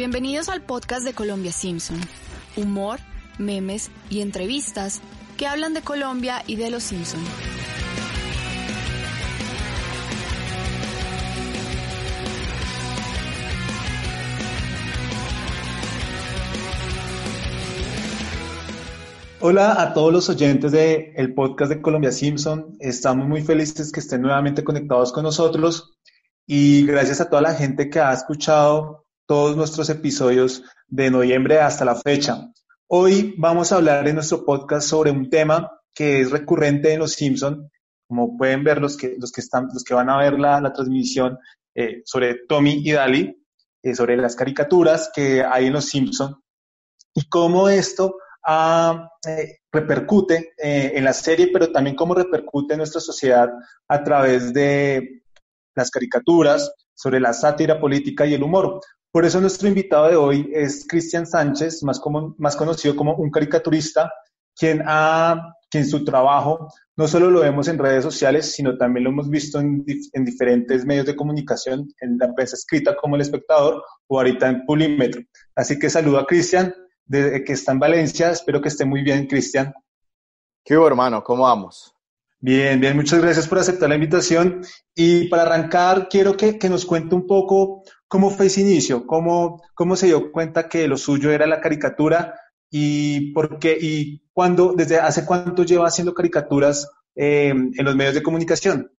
Bienvenidos al podcast de Colombia Simpson. Humor, memes y entrevistas que hablan de Colombia y de los Simpson. Hola a todos los oyentes del podcast de Colombia Simpson. Estamos muy felices que estén nuevamente conectados con nosotros y gracias a toda la gente que ha escuchado todos nuestros episodios de noviembre hasta la fecha. Hoy vamos a hablar en nuestro podcast sobre un tema que es recurrente en Los Simpson. Como pueden ver los que, los que, están, los que van a ver la, la transmisión eh, sobre Tommy y Dali, eh, sobre las caricaturas que hay en Los Simpson y cómo esto eh, repercute eh, en la serie, pero también cómo repercute en nuestra sociedad a través de las caricaturas, sobre la sátira política y el humor. Por eso nuestro invitado de hoy es Cristian Sánchez, más, como, más conocido como un caricaturista, quien, ha, quien su trabajo no solo lo vemos en redes sociales, sino también lo hemos visto en, en diferentes medios de comunicación, en la prensa escrita como El Espectador o ahorita en Pulímetro. Así que saludo a Cristian, de, que está en Valencia. Espero que esté muy bien, Cristian. ¿Qué hubo, hermano? ¿Cómo vamos? Bien, bien, muchas gracias por aceptar la invitación. Y para arrancar, quiero que, que nos cuente un poco cómo fue ese inicio, cómo, cómo se dio cuenta que lo suyo era la caricatura y por qué, y cuándo, desde hace cuánto lleva haciendo caricaturas eh, en los medios de comunicación.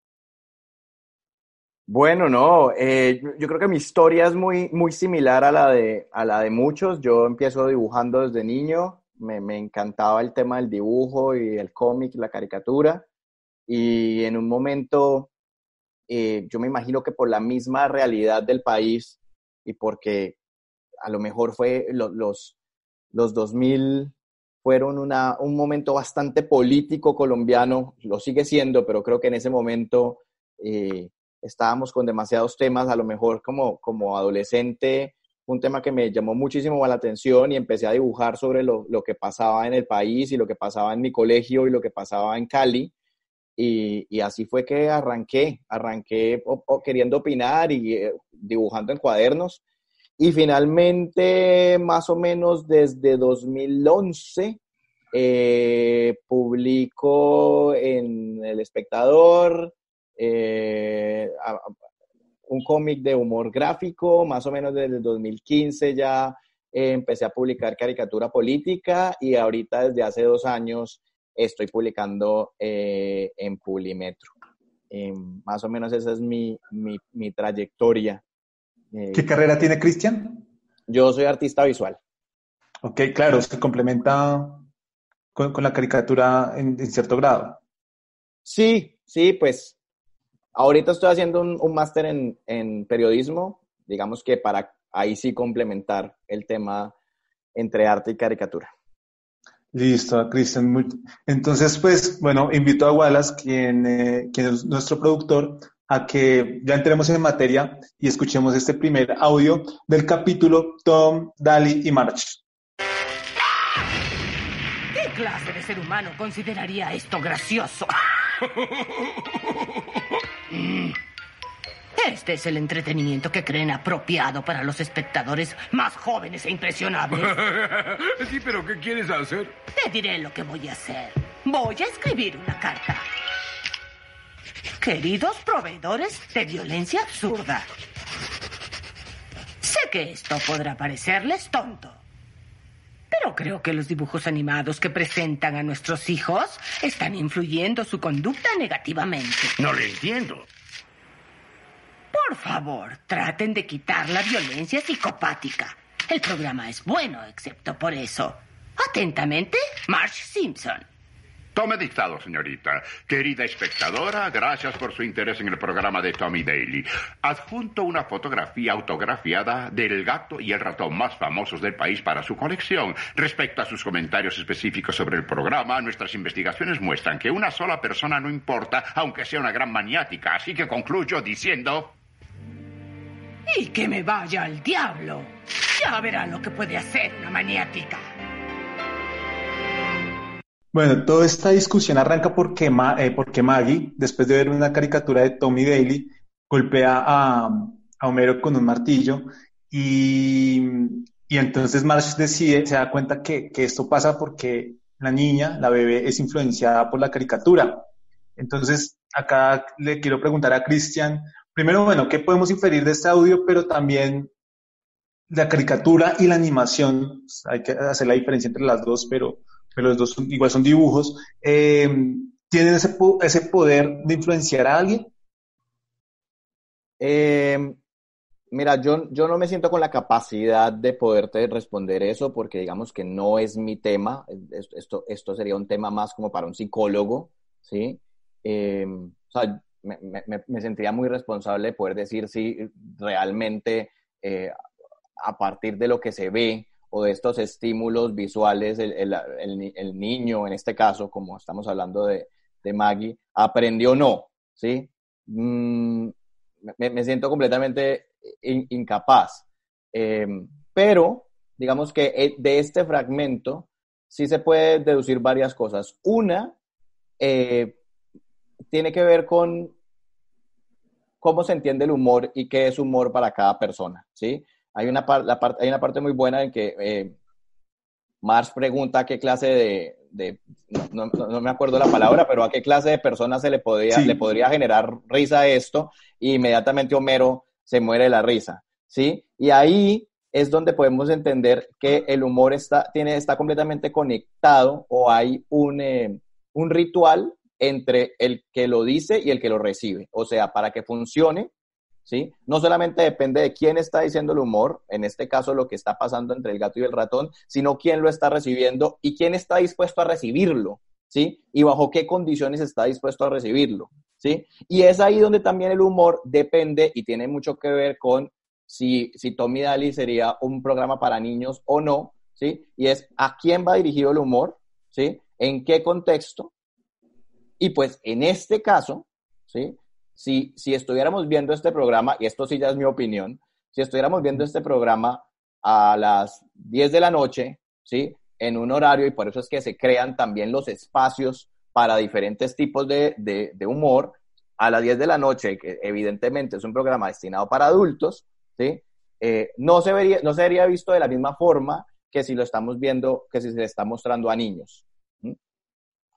Bueno, no, eh, yo creo que mi historia es muy, muy similar a la, de, a la de muchos. Yo empiezo dibujando desde niño, me, me encantaba el tema del dibujo y el cómic, la caricatura, y en un momento, eh, yo me imagino que por la misma realidad del país y porque a lo mejor fue los, los, los 2000 fueron una, un momento bastante político colombiano, lo sigue siendo, pero creo que en ese momento... Eh, estábamos con demasiados temas, a lo mejor como, como adolescente, un tema que me llamó muchísimo la atención y empecé a dibujar sobre lo, lo, que pasaba en el país y lo que pasaba en mi colegio y lo que pasaba en Cali. Y, así fue que arranqué, arranqué queriendo opinar y eh, dibujando en cuadernos. Y finalmente, más o menos desde 2011, eh, publico en El Espectador, eh, un cómic de humor gráfico, más o menos desde el 2015 ya eh, empecé a publicar caricatura política y ahorita desde hace dos años estoy publicando eh, en Pulimetro. más o menos esa es mi, mi, mi trayectoria. ¿Qué carrera tiene Cristian? Yo soy artista visual. Ok, claro, se complementa con, con la caricatura en, en, cierto grado. Sí, sí, pues Ahorita estoy haciendo un, un máster en, en, periodismo, digamos que para ahí sí complementar el tema entre arte y caricatura. Listo, Cristian. Entonces, pues, bueno, invito a Wallace, quien, eh, quien es nuestro productor, a que ya entremos en materia y escuchemos este primer audio del capítulo Tom, Dali y March. ¿Qué clase de ser humano consideraría esto gracioso? Este es el entretenimiento que creen apropiado para los espectadores más jóvenes e impresionables. Sí, pero ¿qué quieres hacer? Te diré lo que voy a hacer. Voy a escribir una carta. Queridos proveedores de violencia absurda. Sé que esto podrá parecerles tonto. Pero creo que los dibujos animados que presentan a nuestros hijos están influyendo su conducta negativamente. No le entiendo. Por favor, traten de quitar la violencia psicopática. El programa es bueno, excepto por eso. Atentamente, Marge Simpson. Tome dictado, señorita. Querida espectadora, gracias por su interés en el programa de Tommy Daly. Adjunto una fotografía autografiada del gato y el ratón más famosos del país para su colección. Respecto a sus comentarios específicos sobre el programa, nuestras investigaciones muestran que una sola persona no importa, aunque sea una gran maniática. Así que concluyo diciendo... Y que me vaya al diablo. Ya verá lo que puede hacer una maniática. Bueno, toda esta discusión arranca porque, eh, porque Maggie, después de ver una caricatura de Tommy Daly, golpea a, a Homero con un martillo Y, y entonces Marsh decide, se da cuenta que, que esto pasa porque la niña, la bebé, es influenciada por la caricatura. Entonces, acá le quiero preguntar a Cristian, primero, bueno, ¿qué podemos inferir de este audio? Pero también la caricatura y la animación, hay que hacer la diferencia entre las dos, pero, pero los dos igual son dibujos, eh, ¿tienen ese, ese poder de influenciar a alguien? Eh, mira, yo, yo no me siento con la capacidad de poderte responder eso porque digamos que no es mi tema. Esto, esto sería un tema más como para un psicólogo, ¿sí? Eh, o sea, me, me, me, sentiría muy responsable de poder decir si realmente eh, a partir de lo que se ve o de estos estímulos visuales, el, el, el, niño, en este caso, como estamos hablando de, de Maggie, aprendió o no, ¿sí? Mm, me, siento completamente in, incapaz. Eh, pero, digamos que eh, de este fragmento sí se puede deducir varias cosas. Una, eh, tiene que ver con cómo se entiende el humor y qué es humor para cada persona, ¿sí? Hay una, la hay una parte muy buena en que eh, Mars pregunta qué clase de, de no, no, no, me acuerdo la palabra, pero a qué clase de persona se le, podría, sí. le podría generar risa esto, y inmediatamente Homero se muere de la risa, ¿sí? Y ahí es donde podemos entender que el humor está, tiene, está completamente conectado o hay un, eh, un ritual entre el que lo dice y el que lo recibe. O sea, para que funcione, ¿sí? No solamente depende de quién está diciendo el humor, en este caso lo que está pasando entre el gato y el ratón, sino quién lo está recibiendo y quién está dispuesto a recibirlo, ¿sí? Y bajo qué condiciones está dispuesto a recibirlo, ¿sí? Y es ahí donde también el humor depende y tiene mucho que ver con si, si Tommy Daly sería un programa para niños o no, ¿sí? Y es a quién va dirigido el humor, ¿sí? En qué contexto. Y pues en este caso, ¿sí? si, si estuviéramos viendo este programa, y esto sí ya es mi opinión, si estuviéramos viendo este programa a las 10 de la noche, ¿sí? En un horario, y por eso es que se crean también los espacios para diferentes tipos de, de, humor, a las 10 de la noche, que evidentemente es un programa destinado para adultos, ¿sí? Eh, no, se vería, no se vería visto de la misma forma que si lo estamos viendo, que si se le está mostrando a niños.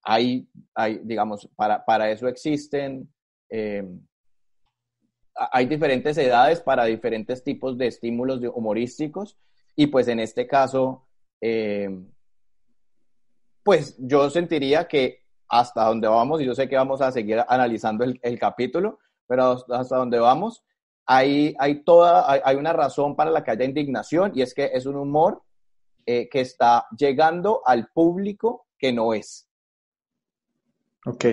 Hay, hay, digamos, para, para eso existen eh, hay diferentes edades para diferentes tipos de estímulos humorísticos y pues en este caso, eh, pues yo sentiría que hasta donde vamos, y yo sé que vamos a seguir analizando el, el capítulo, pero hasta donde vamos, hay, hay toda, hay, hay, una razón para la que haya indignación y es que es un humor eh, que está llegando al público que no es. Ok.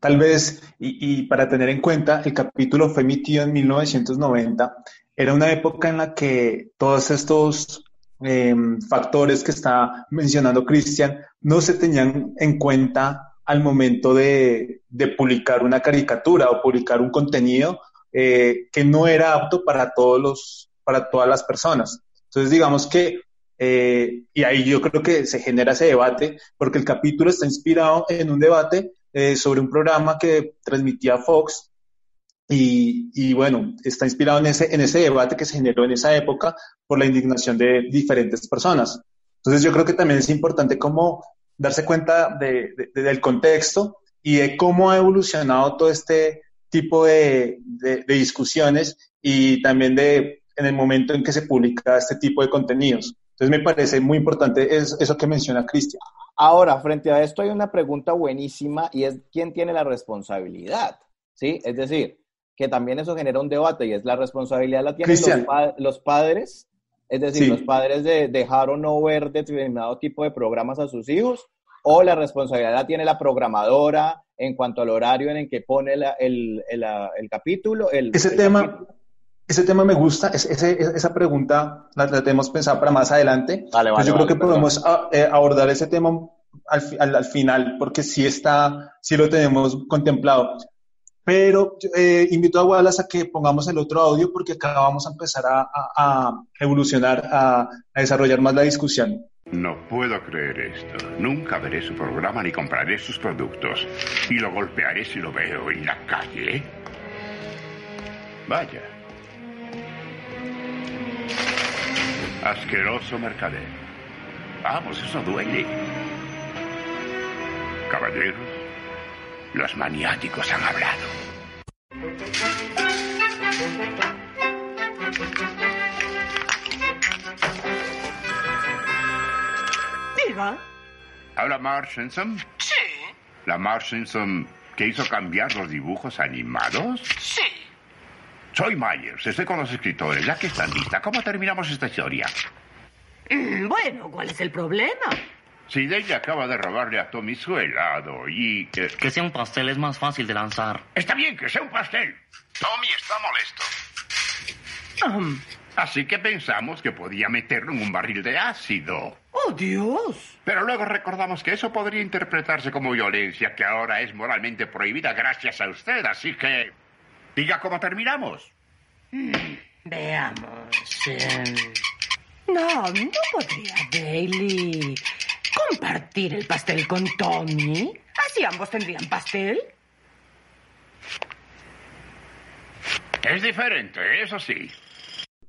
Tal vez, y, para tener en cuenta, el capítulo fue emitido en 1990. Era una época en la que todos estos eh, factores que está mencionando Cristian no se tenían en cuenta al momento de, de, publicar una caricatura o publicar un contenido eh, que no era apto para, todos los, para todas las personas. Entonces, digamos que, eh, y ahí yo creo que se genera ese debate, porque el capítulo está inspirado en un debate eh, sobre un programa que transmitía Fox y, y, bueno, está inspirado en ese, en ese debate que se generó en esa época por la indignación de diferentes personas. Entonces yo creo que también es importante como darse cuenta de, de, del contexto y de cómo ha evolucionado todo este tipo de, de, discusiones y también de en el momento en que se publica este tipo de contenidos. Entonces me parece muy importante eso que menciona Cristian. Ahora, frente a esto hay una pregunta buenísima y es quién tiene la responsabilidad, ¿sí? Es decir, que también eso genera un debate y es la responsabilidad la tienen los, pa los, padres, es decir, sí. los padres de dejar o no ver determinado tipo de programas a sus hijos, o la responsabilidad la tiene la programadora en cuanto al horario en el que pone la, el, el, el, capítulo. El, ese, tema, capítulo. Ese tema me gusta, ese, esa pregunta la, la, tenemos pensada para más adelante. Vale, vale, pues yo vale, creo que podemos a, eh, abordar ese tema al, al, al, final porque sí está, sí lo tenemos contemplado. Pero eh, invito a Wallace a que pongamos el otro audio porque acá vamos a empezar a, a, a evolucionar, a, a desarrollar más la discusión. No puedo creer esto. Nunca veré su programa ni compraré sus productos. Y lo golpearé si lo veo en la calle. Vaya. Asqueroso mercader. Vamos, eso duele. Caballeros, los maniáticos han hablado. Diga. ¿Habla Marge Simpson? Sí. ¿La Marge Simpson que hizo cambiar los dibujos animados? Sí. Soy Myers, estoy con los escritores. Ya que están listas, ¿cómo terminamos esta historia? Mm, Bueno, ¿cuál es el problema? Si Daisy acaba de robarle a Tommy su helado y... eh, Que sea un pastel es más fácil de lanzar. Está bien que sea un pastel. Tommy está molesto. Um, Así que pensamos que podía meterlo en un barril de ácido. oh, Dios. Pero luego recordamos que eso podría interpretarse como violencia, que ahora es moralmente prohibida gracias a usted. Así que... Diga cómo terminamos. Veamos. em, No, no podría Bailey compartir el pastel con Tommy. Así ambos tendrían pastel. Es diferente, eso sí.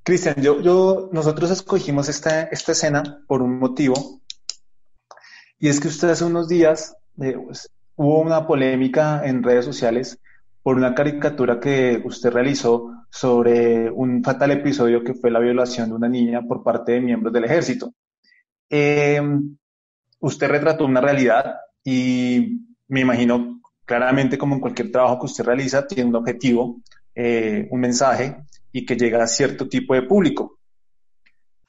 Cristian, yo, yo, nosotros escogimos esta, esta escena por un motivo, y es que usted hace unos días eh, pues, hubo una polémica en redes sociales por una caricatura que usted realizó sobre un fatal episodio que fue la violación de una niña por parte de miembros del ejército. Eh, usted retrató una realidad y me imagino claramente como en cualquier trabajo que usted realiza, tiene un objetivo, eh, un mensaje y que llega a cierto tipo de público.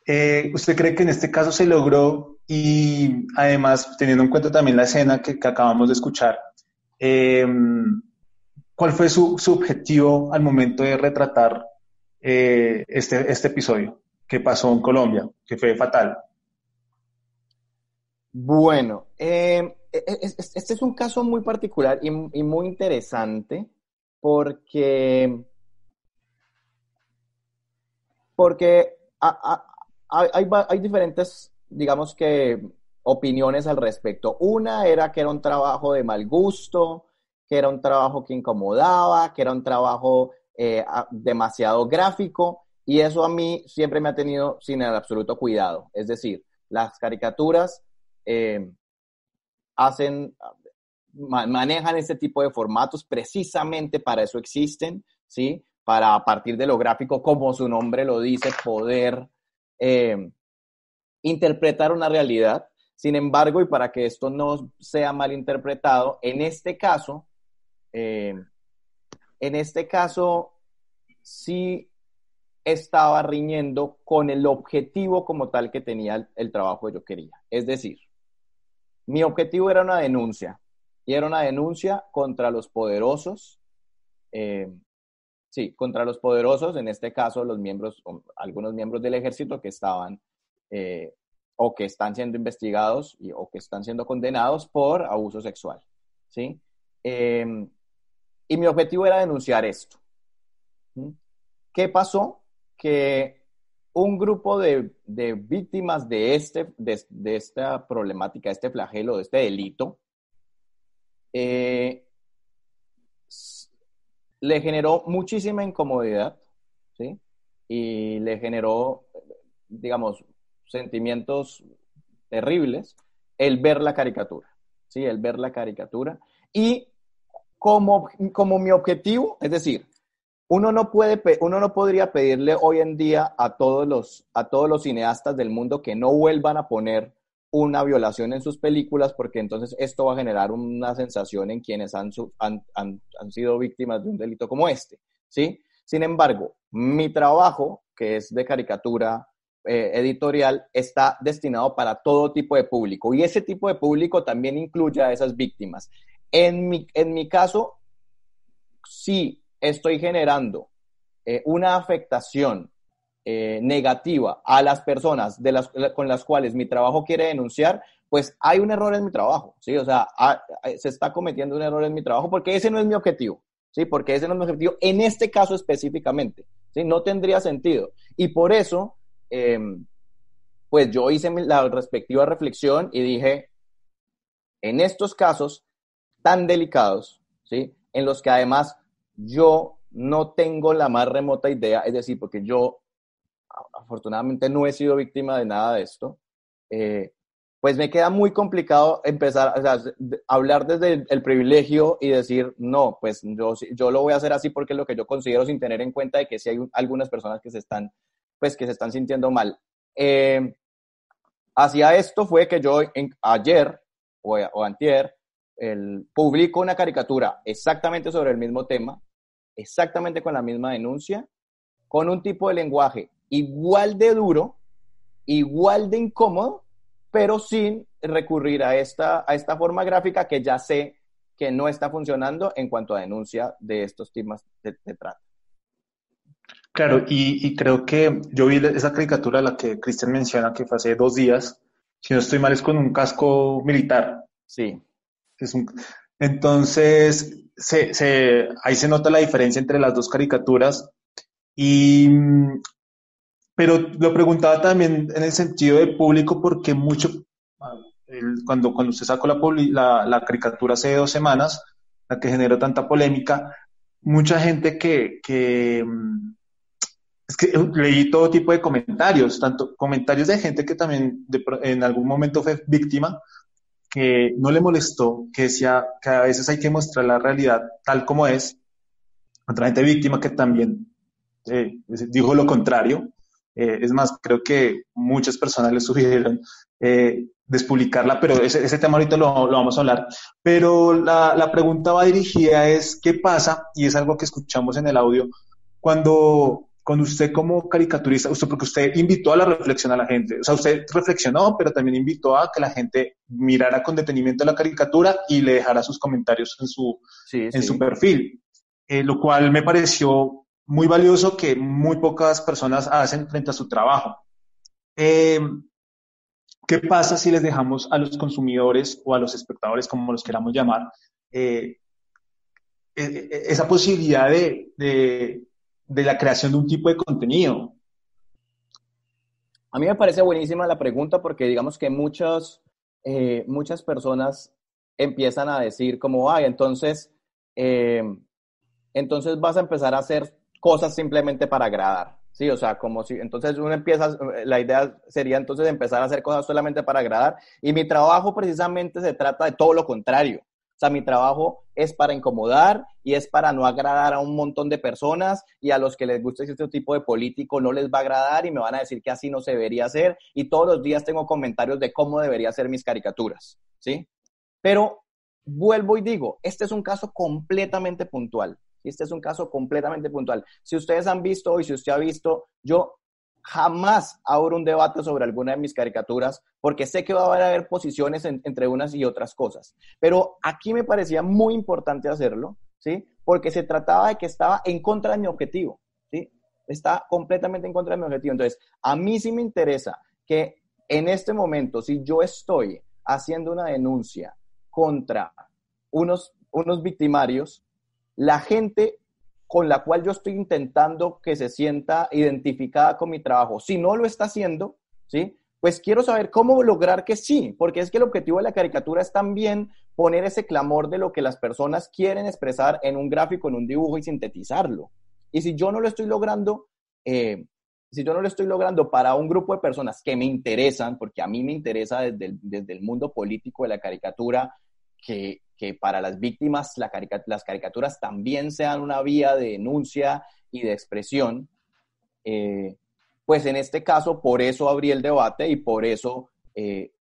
Eh, ¿Usted cree que en este caso se logró y además teniendo en cuenta también la escena que, que acabamos de escuchar, eh, ¿cuál fue su, objetivo al momento de retratar eh, este, este episodio que pasó en Colombia, que fue fatal? Bueno, eh, este es un caso muy particular y, muy interesante porque, porque hay, hay, diferentes, digamos que, opiniones al respecto. Una era que era un trabajo de mal gusto, que era un trabajo que incomodaba, que era un trabajo eh, demasiado gráfico, y eso a mí siempre me ha tenido sin el absoluto cuidado. Es decir, las caricaturas eh, hacen, manejan este tipo de formatos, precisamente para eso existen, ¿sí? Para a partir de lo gráfico, como su nombre lo dice, poder eh, interpretar una realidad. Sin embargo, y para que esto no sea mal interpretado, en este caso, eh, en este caso, sí estaba riñendo con el objetivo como tal que tenía el, trabajo que yo quería. Es decir, mi objetivo era una denuncia, y era una denuncia contra los poderosos, eh, sí, contra los poderosos, en este caso los miembros, algunos miembros del ejército que estaban eh, o que están siendo investigados y, o que están siendo condenados por abuso sexual, ¿sí? Y mi objetivo era denunciar esto. ¿Qué pasó? Que un grupo de, de víctimas de, este, de, de, esta problemática, de este flagelo, de este delito, eh, le generó muchísima incomodidad, ¿sí? Y le generó, digamos, sentimientos terribles el ver la caricatura, ¿sí? El ver la caricatura. Y como, como mi objetivo, es decir, uno no, puede, uno no podría pedirle hoy en día a todos, los, a todos los cineastas del mundo que no vuelvan a poner una violación en sus películas, porque entonces esto va a generar una sensación en quienes han, han, han, sido víctimas de un delito como este, ¿sí? Sin embargo, mi trabajo, que es de caricatura eh, editorial, está destinado para todo tipo de público, y ese tipo de público también incluye a esas víctimas. En mi, en mi caso, sí estoy generando eh, una afectación eh, negativa a las personas de las, con las cuales mi trabajo quiere denunciar, pues hay un error en mi trabajo, ¿sí? O sea, se está cometiendo un error en mi trabajo porque ese no es mi objetivo, ¿sí? Porque ese no es mi objetivo en este caso específicamente, ¿sí? No tendría sentido. Y por eso, eh, pues yo hice la respectiva reflexión y dije, en estos casos tan delicados, ¿sí? En los que además yo no tengo la más remota idea, es decir, porque yo afortunadamente no he sido víctima de nada de esto, eh, pues me queda muy complicado empezar, o sea, hablar desde el, privilegio y decir, no, pues yo, yo lo voy a hacer así porque es lo que yo considero sin tener en cuenta de que sí hay algunas personas que se están, pues que se están sintiendo mal. Eh, hacia esto fue que yo ayer o, o antier el, publico una caricatura exactamente sobre el mismo tema, exactamente con la misma denuncia, con un tipo de lenguaje igual de duro, igual de incómodo, pero sin recurrir a esta, a esta forma gráfica que ya sé que no está funcionando en cuanto a denuncia de estos temas de, trata. Claro, y, creo que yo vi esa caricatura, la que Cristian menciona, que fue hace dos días, si no estoy mal, es con un casco militar. Sí. Es entonces, se, ahí se nota la diferencia entre las dos caricaturas. Y pero lo preguntaba también en el sentido de público porque mucho, cuando, cuando usted sacó la, la, caricatura hace dos semanas, la que generó tanta polémica, mucha gente que, que es que leí todo tipo de comentarios, tanto comentarios de gente que también en algún momento fue víctima, que no le molestó, que decía que a veces hay que mostrar la realidad tal como es, otra gente víctima que también eh, dijo lo contrario, eh, es más, creo que muchas personas le sugirieron eh, despublicarla, pero ese, ese, tema ahorita lo, lo, vamos a hablar. Pero la, la, pregunta va dirigida es, ¿qué pasa? Y es algo que escuchamos en el audio, cuando, cuando usted como caricaturista, usted, porque usted invitó a la reflexión a la gente, o sea, usted reflexionó, pero también invitó a que la gente mirara con detenimiento la caricatura y le dejara sus comentarios en su, en su perfil, eh, lo cual me pareció muy valioso que muy pocas personas hacen frente a su trabajo. Eh, ¿Qué pasa si les dejamos a los consumidores o a los espectadores, como los queramos llamar, eh, eh, esa posibilidad de, de, la creación de un tipo de contenido? A mí me parece buenísima la pregunta porque digamos que muchas, muchas personas empiezan a decir como, ay, entonces, entonces vas a empezar a hacer cosas simplemente para agradar. Sí, o sea, como si entonces uno empieza, la idea sería entonces empezar a hacer cosas solamente para agradar. Y mi trabajo precisamente se trata de todo lo contrario. Sea, mi trabajo es para incomodar y es para no agradar a un montón de personas y a los que les guste este tipo de político no les va a agradar y me van a decir que así no se debería hacer. Y todos los días tengo comentarios de cómo debería ser mis caricaturas, ¿sí? Pero vuelvo y digo, este es un caso completamente puntual. Este es un caso completamente puntual. Si ustedes han visto y si usted ha visto, yo jamás abro un debate sobre alguna de mis caricaturas porque sé que va a haber posiciones entre unas y otras cosas. Pero aquí me parecía muy importante hacerlo, ¿sí? Porque se trataba de que estaba en contra de mi objetivo, ¿sí? Está completamente en contra de mi objetivo. Entonces, a mí sí me interesa que en este momento, si yo estoy haciendo una denuncia contra unos, unos victimarios, la gente con la cual yo estoy intentando que se sienta identificada con mi trabajo, si no lo está haciendo, ¿sí? Pues quiero saber cómo lograr que sí, porque es que el objetivo de la caricatura es también poner ese clamor de lo que las personas quieren expresar en un gráfico, en un dibujo y sintetizarlo. Y si yo no lo estoy logrando, eh, si yo no lo estoy logrando para un grupo de personas que me interesan, porque a mí me interesa desde desde el mundo político de la caricatura, que, que para las víctimas las caricaturas también sean una vía de denuncia y de expresión, eh, pues en este caso por eso abrí el debate y por eso eh,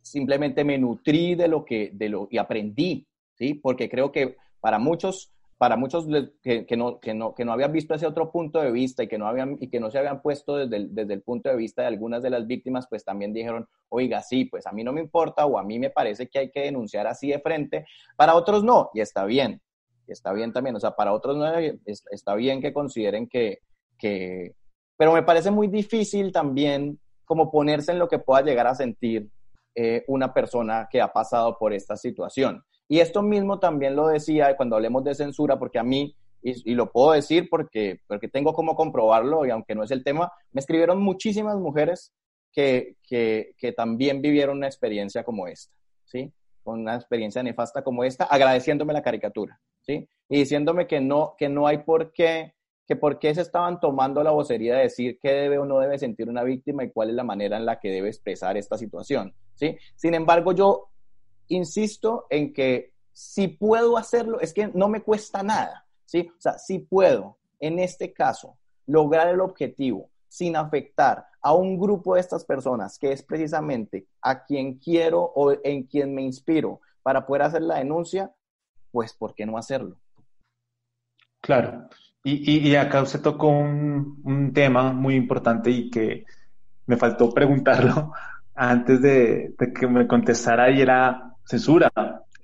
simplemente me nutrí de lo que, de lo, y aprendí, ¿sí? Porque creo que para muchos para muchos que, no, que, no, que no habían visto ese otro punto de vista y que no, habían, y que no se habían puesto desde el, desde el punto de vista de algunas de las víctimas, pues también dijeron, oiga, sí, pues a mí no me importa o a mí me parece que hay que denunciar así de frente. Para otros no, y está bien, y está bien también, o sea, para otros no, está bien que consideren que, que... Pero me parece muy difícil también como ponerse en lo que pueda llegar a sentir eh, una persona que ha pasado por esta situación. Y esto mismo también lo decía cuando hablemos de censura, porque a mí, y, lo puedo decir porque, porque tengo como comprobarlo, y aunque no es el tema, me escribieron muchísimas mujeres que, que, que también vivieron una experiencia como esta, ¿sí? Una experiencia nefasta como esta, agradeciéndome la caricatura, ¿sí? Y diciéndome que no, que no hay por qué que por qué se estaban tomando la vocería de decir qué debe o no debe sentir una víctima y cuál es la manera en la que debe expresar esta situación, ¿sí? Sin embargo, yo insisto en que si puedo hacerlo, es que no me cuesta nada, ¿sí? O sea, si puedo, en este caso, lograr el objetivo sin afectar a un grupo de estas personas, que es precisamente a quien quiero o en quien me inspiro para poder hacer la denuncia, pues ¿por qué no hacerlo? Claro. Y, acá usted tocó un, tema muy importante y que me faltó preguntarlo antes de, que me contestara y era censura.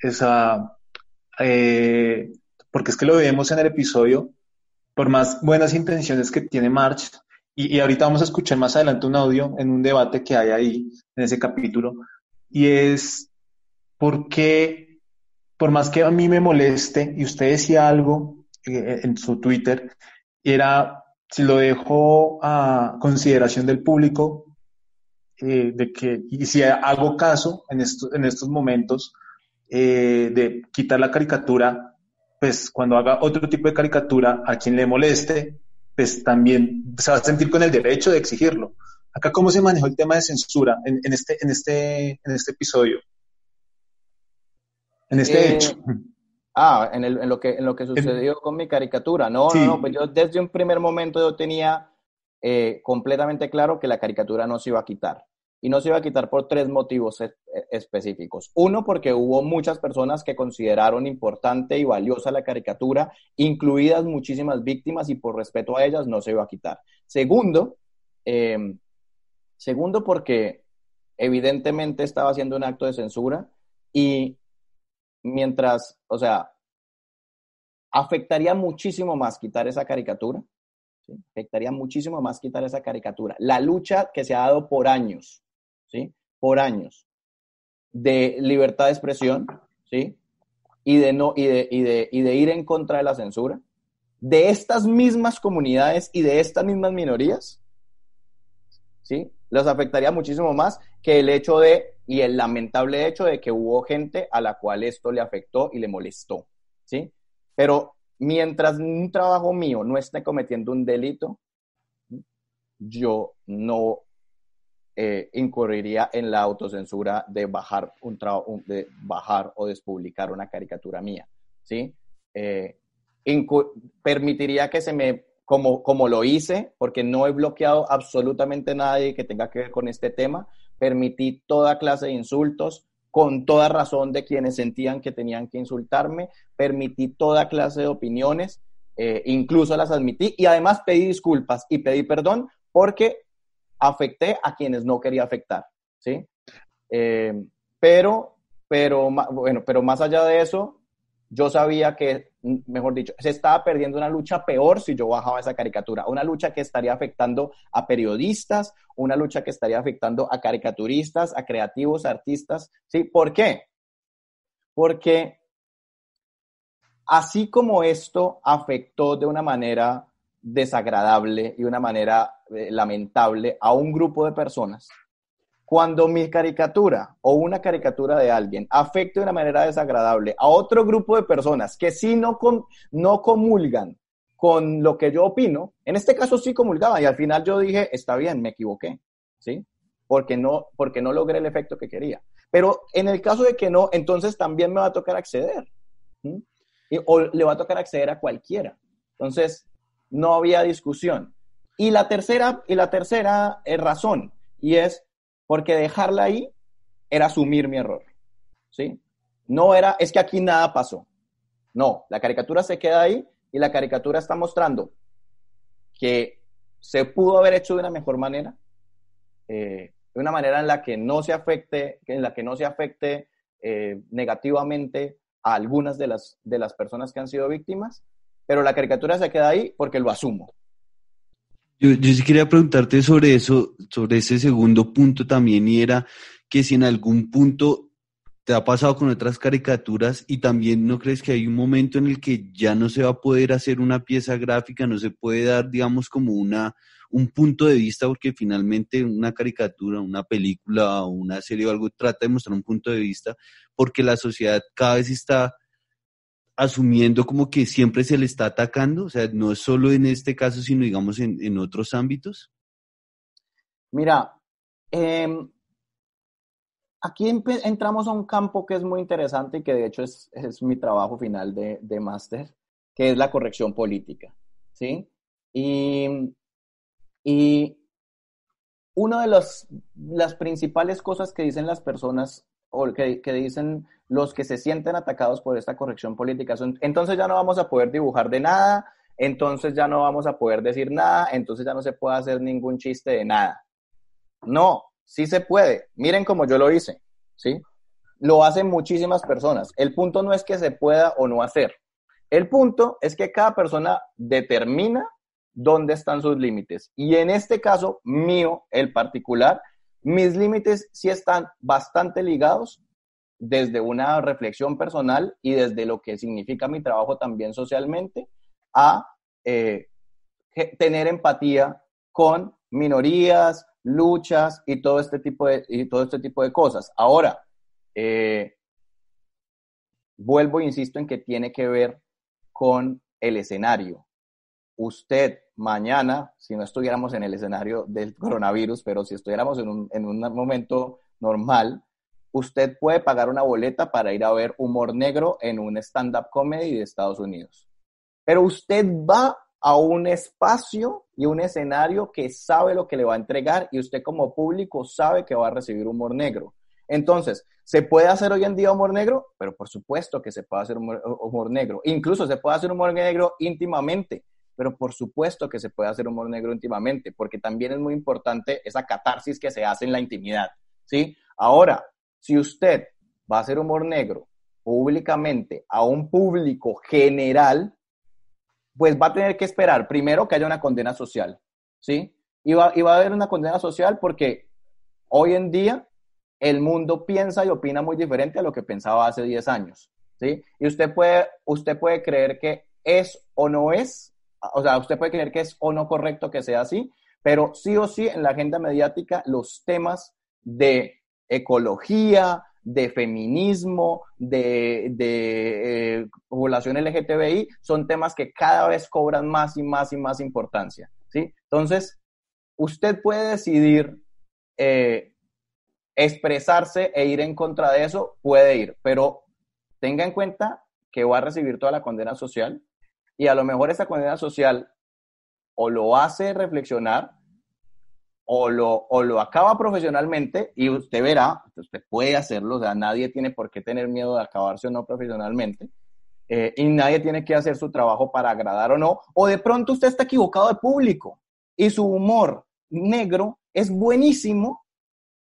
Esa, eh, porque es que lo vemos en el episodio, por más buenas intenciones que tiene March, y, ahorita vamos a escuchar más adelante un audio en un debate que hay ahí, en ese capítulo, y es porque, por más que a mí me moleste, y usted decía algo eh, en su Twitter, era, si lo dejo a consideración del público, eh, de que, y si hago caso en, en estos momentos, eh, de quitar la caricatura, pues cuando haga otro tipo de caricatura, a quien le moleste, pues también se va a sentir con el derecho de exigirlo. Acá, ¿cómo se manejó el tema de censura en, este, en, este, en este episodio? En este eh, hecho. Ah, en, lo que, en lo que sucedió con mi caricatura. No, no, no, pues yo desde un primer momento yo tenía eh, completamente claro que la caricatura no se iba a quitar. Y no se iba a quitar por tres motivos e, e, específicos. Uno, porque hubo muchas personas que consideraron importante y valiosa la caricatura, incluidas muchísimas víctimas, y por respeto a ellas no se iba a quitar. Segundo, segundo porque evidentemente estaba haciendo un acto de censura y mientras, o sea, afectaría muchísimo más quitar esa caricatura, afectaría muchísimo más quitar esa caricatura. La lucha que se ha dado por años por años de libertad de expresión, ¿sí? Y de, no, y de, y de, y de ir en contra de la censura, de estas mismas comunidades y de estas mismas minorías, ¿sí? Los afectaría muchísimo más que el hecho de, y el lamentable hecho de que hubo gente a la cual esto le afectó y le molestó, ¿sí? Pero mientras un trabajo mío no esté cometiendo un delito, yo no eh, incurriría en la autocensura de bajar, un de bajar o despublicar una caricatura mía, ¿sí? Eh, permitiría que se me, como, como lo hice, porque no he bloqueado absolutamente nadie que tenga que ver con este tema, permití toda clase de insultos, con toda razón de quienes sentían que tenían que insultarme, permití toda clase de opiniones, eh, incluso las admití y además pedí disculpas y pedí perdón porque afecté a quienes no quería afectar, ¿sí? Eh, pero, pero, bueno, pero más allá de eso, yo sabía que, mejor dicho, se estaba perdiendo una lucha peor si yo bajaba esa caricatura, una lucha que estaría afectando a periodistas, una lucha que estaría afectando a caricaturistas, a creativos, artistas, ¿sí? ¿Por qué? Porque así como esto afectó de una manera desagradable y una manera eh, lamentable a un grupo de personas, cuando mi caricatura o una caricatura de alguien afecte de una manera desagradable a otro grupo de personas que sí no, no comulgan con lo que yo opino, en este caso sí comulgaba y al final yo dije, está bien, me equivoqué, ¿sí? Porque no, porque no logré el efecto que quería. Pero en el caso de que no, entonces también me va a tocar acceder. o le va a tocar acceder a cualquiera. Entonces, no había discusión. Y la tercera, y la tercera eh, razón, y es porque dejarla ahí era asumir mi error. ¿Sí? No era, es que aquí nada pasó. No, la caricatura se queda ahí y la caricatura está mostrando que se pudo haber hecho de una mejor manera, eh, de una manera en la que no se afecte, en la que no se afecte eh, negativamente a algunas de las, de las personas que han sido víctimas pero la caricatura se queda ahí porque lo asumo. Yo, yo sí quería preguntarte sobre eso, sobre ese segundo punto también, y era que si en algún punto te ha pasado con otras caricaturas y también no crees que hay un momento en el que ya no se va a poder hacer una pieza gráfica, no se puede dar, digamos, como una, un punto de vista, porque finalmente una caricatura, una película o una serie o algo trata de mostrar un punto de vista, porque la sociedad cada vez está asumiendo como que siempre se le está atacando? O sea, no solo en este caso, sino digamos en, en otros ámbitos. Mira, em, aquí entramos a un campo que es muy interesante y que de hecho es, es mi trabajo final de, de máster, que es la corrección política, ¿sí? Y, y una de las, las principales cosas que dicen las personas o que, dicen los que se sienten atacados por esta corrección política entonces ya no vamos a poder dibujar de nada, entonces ya no vamos a poder decir nada, entonces ya no se puede hacer ningún chiste de nada. No, sí se puede. Miren como yo lo hice, ¿sí? Lo hacen muchísimas personas. El punto no es que se pueda o no hacer. El punto es que cada persona determina dónde están sus límites. Y en este caso mío, el particular, mis límites sí están bastante ligados desde una reflexión personal y desde lo que significa mi trabajo también socialmente a eh, tener empatía con minorías, luchas y todo este tipo de, todo este tipo de cosas. Ahora, eh, vuelvo e insisto en que tiene que ver con el escenario. Usted mañana, si no estuviéramos en el escenario del coronavirus, pero si estuviéramos en un, en un momento normal, usted puede pagar una boleta para ir a ver humor negro en un stand-up comedy de Estados Unidos. Pero usted va a un espacio y un escenario que sabe lo que le va a entregar y usted como público sabe que va a recibir humor negro. Entonces, ¿se puede hacer hoy en día humor negro? Pero por supuesto que se puede hacer humor, negro. Incluso se puede hacer humor negro íntimamente, pero por supuesto que se puede hacer humor negro íntimamente, porque también es muy importante esa catarsis que se hace en la intimidad, ¿sí? Ahora, si usted va a hacer humor negro públicamente a un público general, pues va a tener que esperar primero que haya una condena social, ¿sí? Y va, y va a haber una condena social porque hoy en día el mundo piensa y opina muy diferente a lo que pensaba hace 10 años, ¿sí? Y usted puede, usted puede creer que es o no es, o sea, usted puede creer que es o no correcto que sea así, pero sí o sí en la agenda mediática los temas de ecología, de feminismo, de, eh, población LGTBI, son temas que cada vez cobran más y más y más importancia. ¿sí? Entonces, usted puede decidir eh, expresarse e ir en contra de eso, puede ir, pero tenga en cuenta que va a recibir toda la condena social y a lo mejor esa condena social o lo hace reflexionar o lo, o lo acaba profesionalmente y usted verá, usted puede hacerlo, o sea, nadie tiene por qué tener miedo de acabarse o no profesionalmente, eh, y nadie tiene que hacer su trabajo para agradar o no, o de pronto usted está equivocado de público y su humor negro es buenísimo,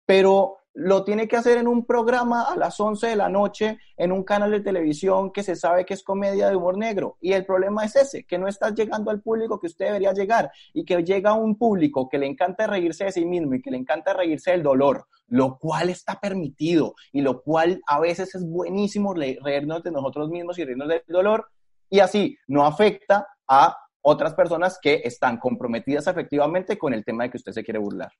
pero lo tiene que hacer en un programa a las 11 de la noche, en un canal de televisión que se sabe que es comedia de humor negro. Y el problema es ese, que no estás llegando al público que usted debería llegar y que llega a un público que le encanta reírse de sí mismo y que le encanta reírse del dolor, lo cual está permitido y lo cual a veces es buenísimo reírnos de nosotros mismos y reírnos del dolor y así no afecta a otras personas que están comprometidas efectivamente con el tema de que usted se quiere burlar.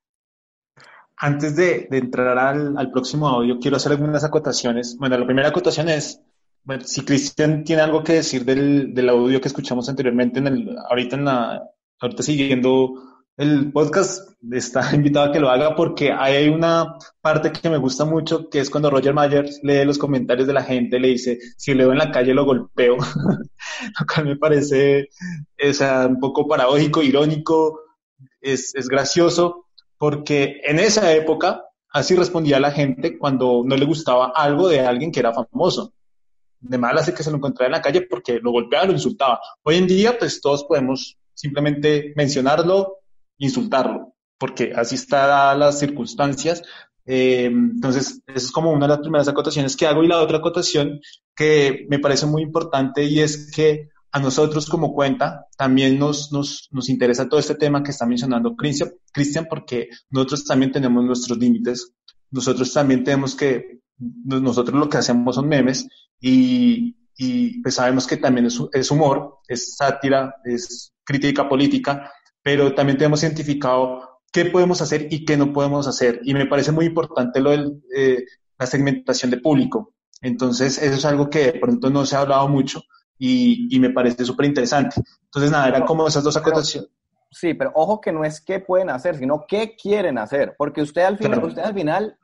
Antes de, entrar al, próximo audio, quiero hacer algunas acotaciones. Bueno, la primera acotación es, bueno, si Cristian tiene algo que decir del, audio que escuchamos anteriormente, en el, ahorita, en la, ahorita siguiendo el podcast, está invitado a que lo haga porque hay una parte que me gusta mucho, que es cuando Roger Myers lee los comentarios de la gente, le dice, si leo en la calle lo golpeo, lo cual me parece o sea, un poco paradójico, irónico, es, es gracioso, porque en esa época así respondía la gente cuando no le gustaba algo de alguien que era famoso. De mal hace que se lo encontrara en la calle porque lo golpeaba, lo insultaba. Hoy en día, pues todos podemos simplemente mencionarlo, insultarlo, porque así están las circunstancias. Eh, entonces, esa es como una de las primeras acotaciones que hago. Y la otra acotación que me parece muy importante y es que a nosotros como cuenta también nos, nos, nos interesa todo este tema que está mencionando Cristian, porque nosotros también tenemos nuestros límites, nosotros también tenemos que, nosotros lo que hacemos son memes y, y pues sabemos que también es, humor, es sátira, es crítica política, pero también tenemos identificado qué podemos hacer y qué no podemos hacer. Y me parece muy importante lo de eh, la segmentación de público. Entonces, eso es algo que de pronto no se ha hablado mucho, y, me parece súper interesante. Entonces, nada, eran como esas dos acotaciones. Sí, pero ojo que no es qué pueden hacer, sino qué quieren hacer, porque usted al final, usted al final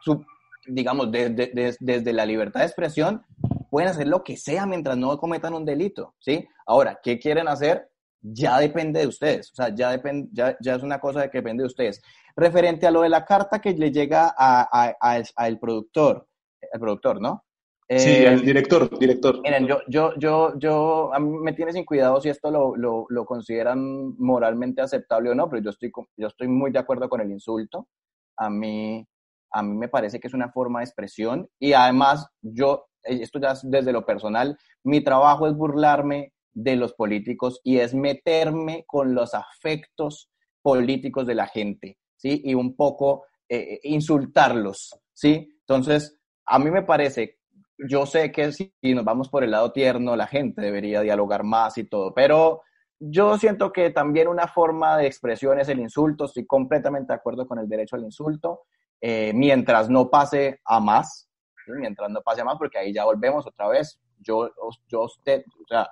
su, digamos, desde la libertad de expresión, pueden hacer lo que sea mientras no cometan un delito, ¿sí? Ahora, ¿qué quieren hacer? Ya depende de ustedes, o sea, ya, depende, ya, ya es una cosa de que depende de ustedes. Referente a lo de la carta que le llega al productor, el productor, ¿no? Sí, eh, el director, director. Miren, yo, yo, yo, yo, a mí me tiene sin cuidado si esto lo, lo, lo, consideran moralmente aceptable o no, pero yo estoy, yo estoy muy de acuerdo con el insulto. A mí, a mí me parece que es una forma de expresión y además yo, eh, esto ya desde lo personal, mi trabajo es burlarme de los políticos y es meterme con los afectos políticos de la gente, ¿sí? Y un poco eh, insultarlos, ¿sí? Entonces, a mí me parece, yo sé que si nos vamos por el lado tierno, la gente debería dialogar más y todo, pero yo siento que también una forma de expresión es el insulto, estoy completamente de acuerdo con el derecho al insulto, eh, mientras no pase a más, mientras no pase a más, porque ahí ya volvemos otra vez. Yo, yo usted, o sea,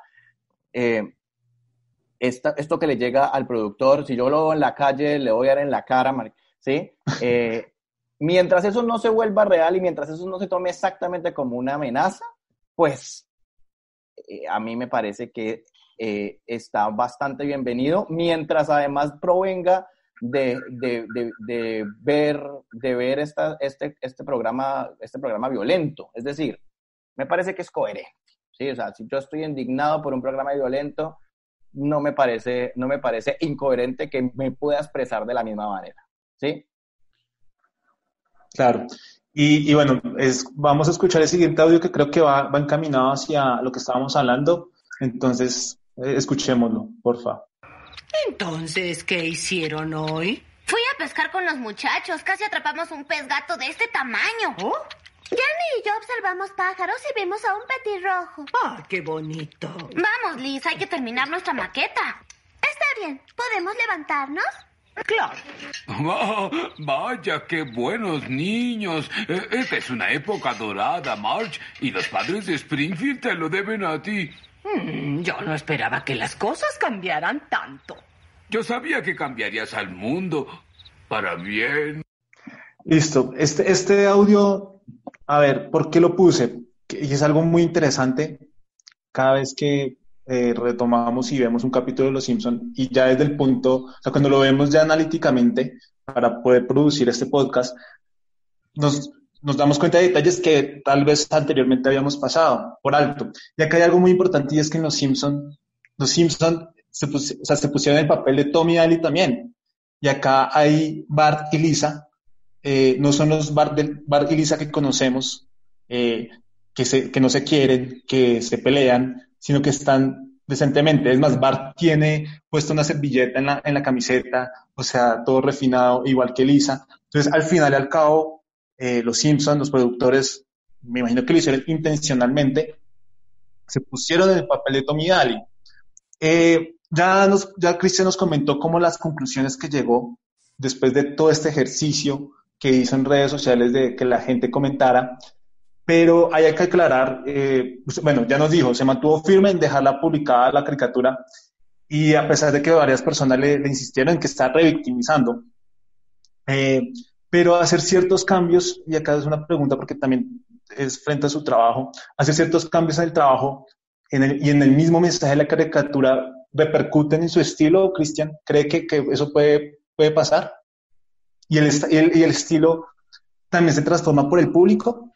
eh, esto que le llega al productor, si yo lo veo en la calle, le voy a dar en la cara, ¿sí? Eh, mientras eso no se vuelva real y mientras eso no se tome exactamente como una amenaza, pues a mí me parece que está bastante bienvenido, mientras además provenga de, de, de, ver, de ver este, este, programa, este programa violento. Es decir, me parece que es coherente. ¿sí? O sea, si yo estoy indignado por un programa violento, no me parece, no me parece incoherente que me pueda expresar de la misma manera. ¿sí? Claro. Y, y bueno, es, vamos a escuchar el siguiente audio que creo que va, va encaminado hacia lo que estábamos hablando. Entonces, eh, escuchémoslo, por favor. Entonces, ¿qué hicieron hoy? Fui a pescar con los muchachos. Casi atrapamos un pez gato de este tamaño. ¿Oh? Jenny y yo observamos pájaros y vimos a un petirrojo. ¡Ah, qué bonito! Vamos, Liz, hay que terminar nuestra maqueta. Está bien. ¿Podemos levantarnos? Claro. Oh, vaya, qué buenos niños. Eh, esta es una época dorada, March, y los padres de Springfield te lo deben a ti. Mm, yo no esperaba que las cosas cambiaran tanto. Yo sabía que cambiarías al mundo para bien. Listo. Este, este audio, a ver, ¿por qué lo puse? Y es algo muy interesante cada vez que eh, retomamos y vemos un capítulo de Los Simpson y ya desde el punto, o sea, cuando lo vemos ya analíticamente para poder producir este podcast, nos, nos damos cuenta de detalles que tal vez anteriormente habíamos pasado por alto. Y acá hay algo muy importante y es que en Los Simpson, los Simpson se, o sea, se pusieron el papel de Tommy y Ali también. Y acá hay Bart y Lisa, eh, no son los Bart, Bart, y Lisa que conocemos, eh, que, se, que no se quieren, que se pelean, sino que están decentemente. Es más, Bart tiene puesto una servilleta en la, en la camiseta, o sea, todo refinado, igual que Lisa. Entonces, al final y al cabo, eh, los Simpsons, los productores, me imagino que lo hicieron intencionalmente, se pusieron en el papel de Tommy Daly. Eh, ya, nos, ya Cristian nos comentó cómo las conclusiones que llegó después de todo este ejercicio que hizo en redes sociales de que la gente comentara, pero hay que aclarar, eh, pues, bueno, ya nos dijo, se mantuvo firme en dejarla publicada la caricatura y a pesar de que varias personas le, insistieron en que está revictimizando, eh, pero hacer ciertos cambios, y acá es una pregunta porque también es frente a su trabajo, hacer ciertos cambios en el trabajo en el, y en el mismo mensaje de la caricatura repercuten en su estilo, Cristian? ¿Cree que, que, eso puede, puede pasar? ¿Y el, y el estilo también se transforma por el público?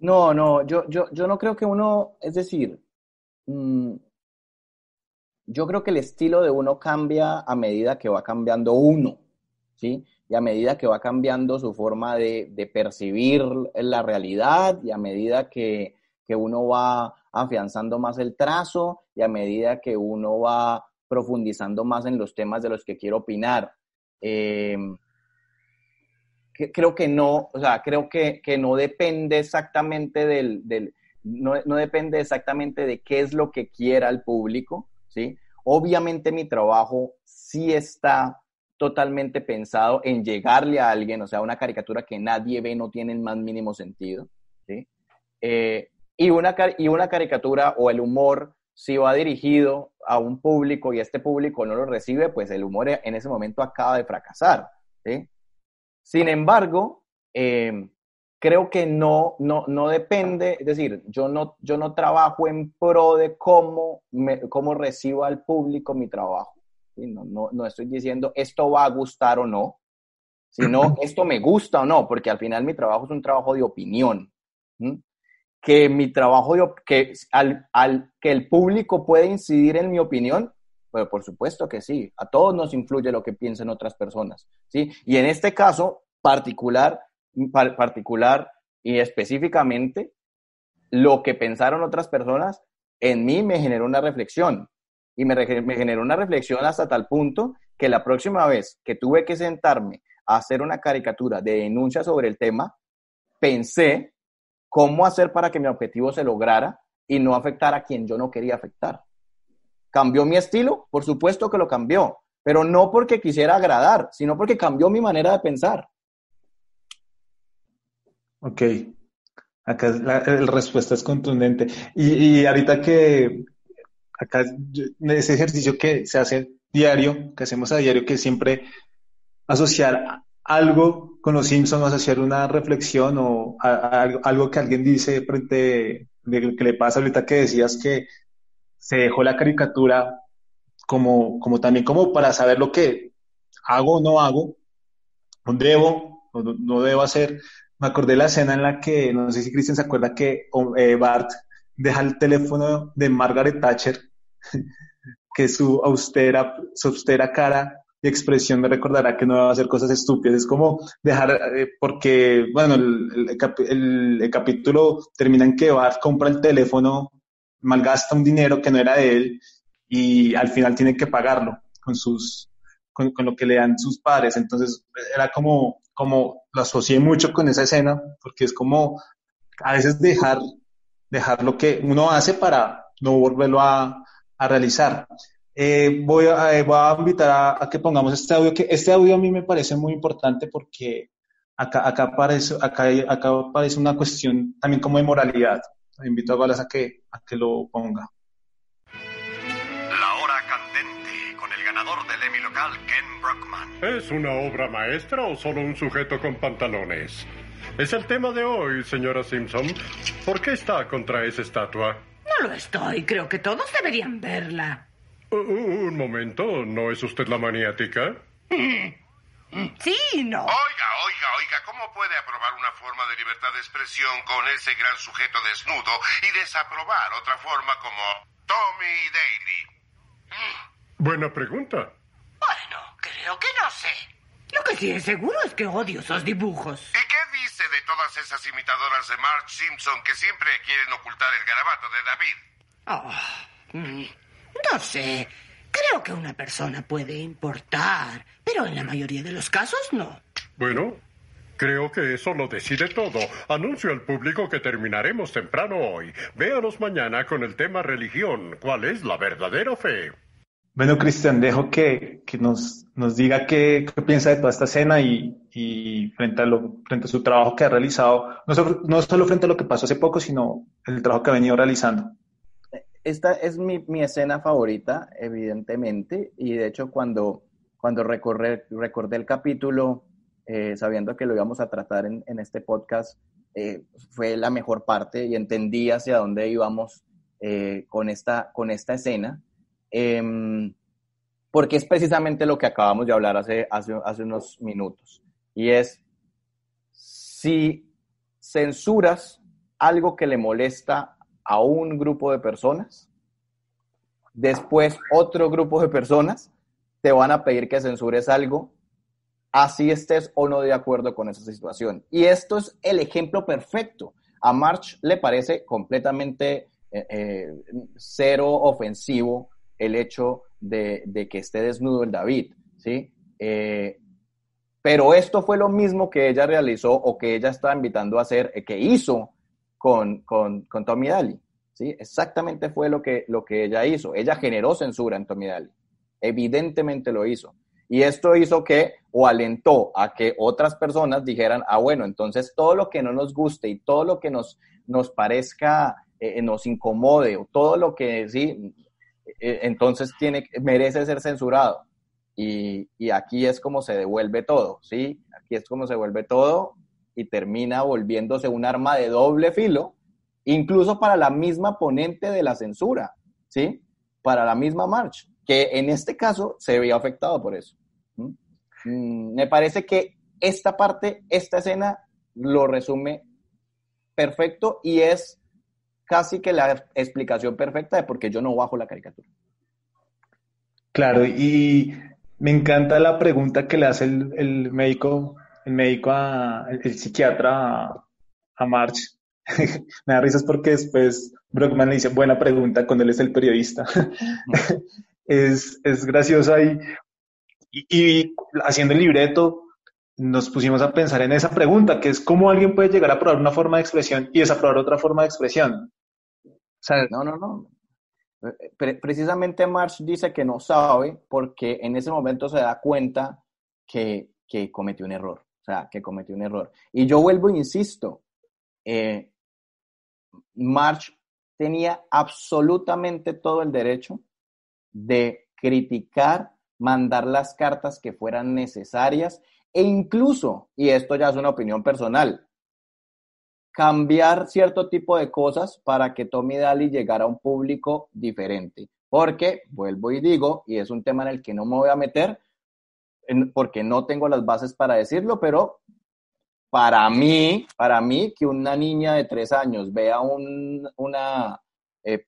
No, no, yo, yo, yo no creo que uno, es decir, mmm, yo creo que el estilo de uno cambia a medida que va cambiando uno. ¿sí? Y a medida que va cambiando su forma de, percibir la realidad y a medida que, uno va afianzando más el trazo y a medida que uno va profundizando más en los temas de los que quiero opinar. Creo que no, o sea, creo que, no depende exactamente del, no, no, depende exactamente de qué es lo que quiera el público, ¿sí? Obviamente mi trabajo sí está totalmente pensado en llegarle a alguien, o sea, una caricatura que nadie ve, no tiene el más mínimo sentido, ¿sí? Eh, Y una, y una caricatura o el humor, si va dirigido a un público y este público no lo recibe, pues el humor en ese momento acaba de fracasar. ¿sí? Sin embargo, eh, creo que no, no, no depende, es decir, yo no, yo no trabajo en pro de cómo, me, cómo reciba al público mi trabajo. No, no, no, estoy diciendo esto va a gustar o no, sino esto me gusta o no, porque al final mi trabajo es un trabajo de opinión. Que mi trabajo, de, que, al, al, que el público puede incidir en mi opinión, pues por supuesto que sí, a todos nos influye lo que piensen otras personas, ¿sí? Y en este caso particular, particular y específicamente, lo que pensaron otras personas en mí me generó una reflexión y me, me generó una reflexión hasta tal punto que la próxima vez que tuve que sentarme a hacer una caricatura de denuncia sobre el tema, pensé cómo hacer para que mi objetivo se lograra y no afectara a quien yo no quería afectar. ¿Cambió mi estilo? Por supuesto que lo cambió, pero no porque quisiera agradar, sino porque cambió mi manera de pensar. Ok, acá la, respuesta es contundente. Y, ahorita que acá ese ejercicio que se hace diario, que hacemos a diario, que siempre asociar algo con los Simpsons, asociar una reflexión o algo que alguien dice frente de que le pasa ahorita que decías que se dejó la caricatura como, como también como para saber lo que hago o no hago, debo o no debo hacer, me acordé de la escena en la que, no sé si Cristian se acuerda que eh, Bart deja el teléfono de Margaret Thatcher, que su austera, su austera cara y expresión me recordará que no va a hacer cosas estúpidas. Es como dejar, eh, porque, bueno, el, el, capítulo termina en que Bart compra el teléfono, malgasta un dinero que no era de él y al final tiene que pagarlo con sus, con, lo que le dan sus padres. Entonces era como como lo asocié mucho con esa escena, porque es como a veces dejar, dejar lo que uno hace para no volverlo a, a realizar. Eh, voy, a, eh, voy, a, invitar a, que pongamos este audio, que este audio a mí me parece muy importante porque acá, acá, aparece, acá, acá aparece una cuestión también como de moralidad. Invito a a que, a que lo ponga. La hora candente con el ganador del Emmy local, Ken Brockman. ¿Es una obra maestra o solo un sujeto con pantalones? Es el tema de hoy, señora Simpson. ¿Por qué está contra esa estatua? No lo estoy. Creo que todos deberían verla. Uh, un momento. ¿No es usted la maniática? Sí, no. Oiga, oiga, oiga, ¿cómo puede aprobar una forma de libertad de expresión con ese gran sujeto desnudo y desaprobar otra forma como Tommy Daly? Buena pregunta. Bueno, creo que no sé. Lo que sí es seguro es que odio esos dibujos. ¿Y qué dice de todas esas imitadoras de Marge Simpson que siempre quieren ocultar el garabato de David? Oh, no sé. Creo que una persona puede importar, pero en la mayoría de los casos no. Bueno, creo que eso lo decide todo. Anuncio al público que terminaremos temprano hoy. Véanos mañana con el tema religión. ¿Cuál es la verdadera fe? Bueno, Cristian, dejo que, que nos, nos, diga qué, qué, piensa de toda esta escena y, y frente, a lo, frente a su trabajo que ha realizado, no solo, no solo frente a lo que pasó hace poco, sino el trabajo que ha venido realizando. Esta es mi, escena favorita, evidentemente, y de hecho cuando, cuando recorré, recordé el capítulo, eh, sabiendo que lo íbamos a tratar en, este podcast, eh, fue la mejor parte y entendí hacia dónde íbamos eh, con, esta, con esta escena. Eh, porque es precisamente lo que acabamos de hablar hace, hace, hace unos minutos. Y es, si censuras algo que le molesta a un grupo de personas, después otro grupo de personas te van a pedir que censures algo, así estés o no de acuerdo con esa situación. Y esto es el ejemplo perfecto. A March le parece completamente eh, eh, cero ofensivo el hecho de, que esté desnudo el David, ¿sí? Eh, pero esto fue lo mismo que ella realizó o que ella estaba invitando a hacer, que hizo con, con, con, Tommy Daly, ¿sí? Exactamente fue lo que, lo que ella hizo. Ella generó censura en Tommy Daly, evidentemente lo hizo. Y esto hizo que, o alentó a que otras personas dijeran, ah, bueno, entonces todo lo que no nos guste y todo lo que nos, nos parezca eh, nos incomode o todo lo que sí, eh, entonces tiene, merece ser censurado. Y, y, aquí es como se devuelve todo, ¿sí? Aquí es como se vuelve todo y termina volviéndose un arma de doble filo, incluso para la misma ponente de la censura, ¿sí? Para la misma March, que en este caso se veía afectado por eso. Mm, me parece que esta parte, esta escena lo resume perfecto y es casi que la explicación perfecta de por qué yo no bajo la caricatura. Claro, y me encanta la pregunta que le hace el, médico, el médico a, el, psiquiatra a, March. me da risas porque después Brockman le dice, buena pregunta cuando él es el periodista. es, es gracioso. Y, y, haciendo el libreto, nos pusimos a pensar en esa pregunta, que es cómo alguien puede llegar a probar una forma de expresión y desaprobar otra forma de expresión. no, no, no. precisamente Marx dice que no sabe porque en ese momento se da cuenta que, que cometió un error. Sea, que cometió un error. Y yo vuelvo e insisto, eh, Marx tenía absolutamente todo el derecho de criticar, mandar las cartas que fueran necesarias e incluso, y esto ya es una opinión personal, cambiar cierto tipo de cosas para que Tommy Daly llegara a un público diferente. Porque, vuelvo y digo, y es un tema en el que no me voy a meter, porque no tengo las bases para decirlo, pero para mí, para mí, que una niña de tres años vea un, una, eh,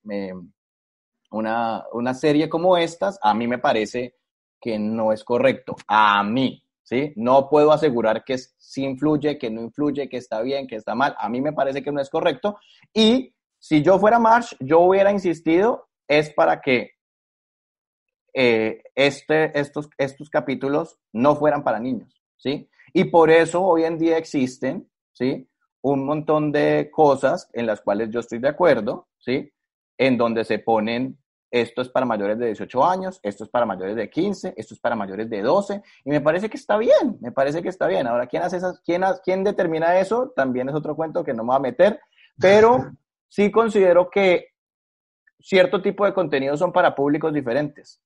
una, una serie como estas, a mí me parece que no es correcto. A mí, ¿sí? No puedo asegurar que sí influye, que no influye, que está bien, que está mal. A mí me parece que no es correcto. Y si yo fuera Marsh, yo hubiera insistido, es para que eh, este, estos, estos capítulos no fueran para niños, ¿sí? Y por eso hoy en día existen, ¿sí? Un montón de cosas en las cuales yo estoy de acuerdo, ¿sí? En donde se ponen esto es para mayores de 18 años, esto es para mayores de 15, esto es para mayores de 12, y me parece que está bien, me parece que está bien. Ahora, ¿quién, hace esas, quién, quién determina eso? También es otro cuento que no me va a meter, pero sí considero que cierto tipo de contenidos son para públicos diferentes.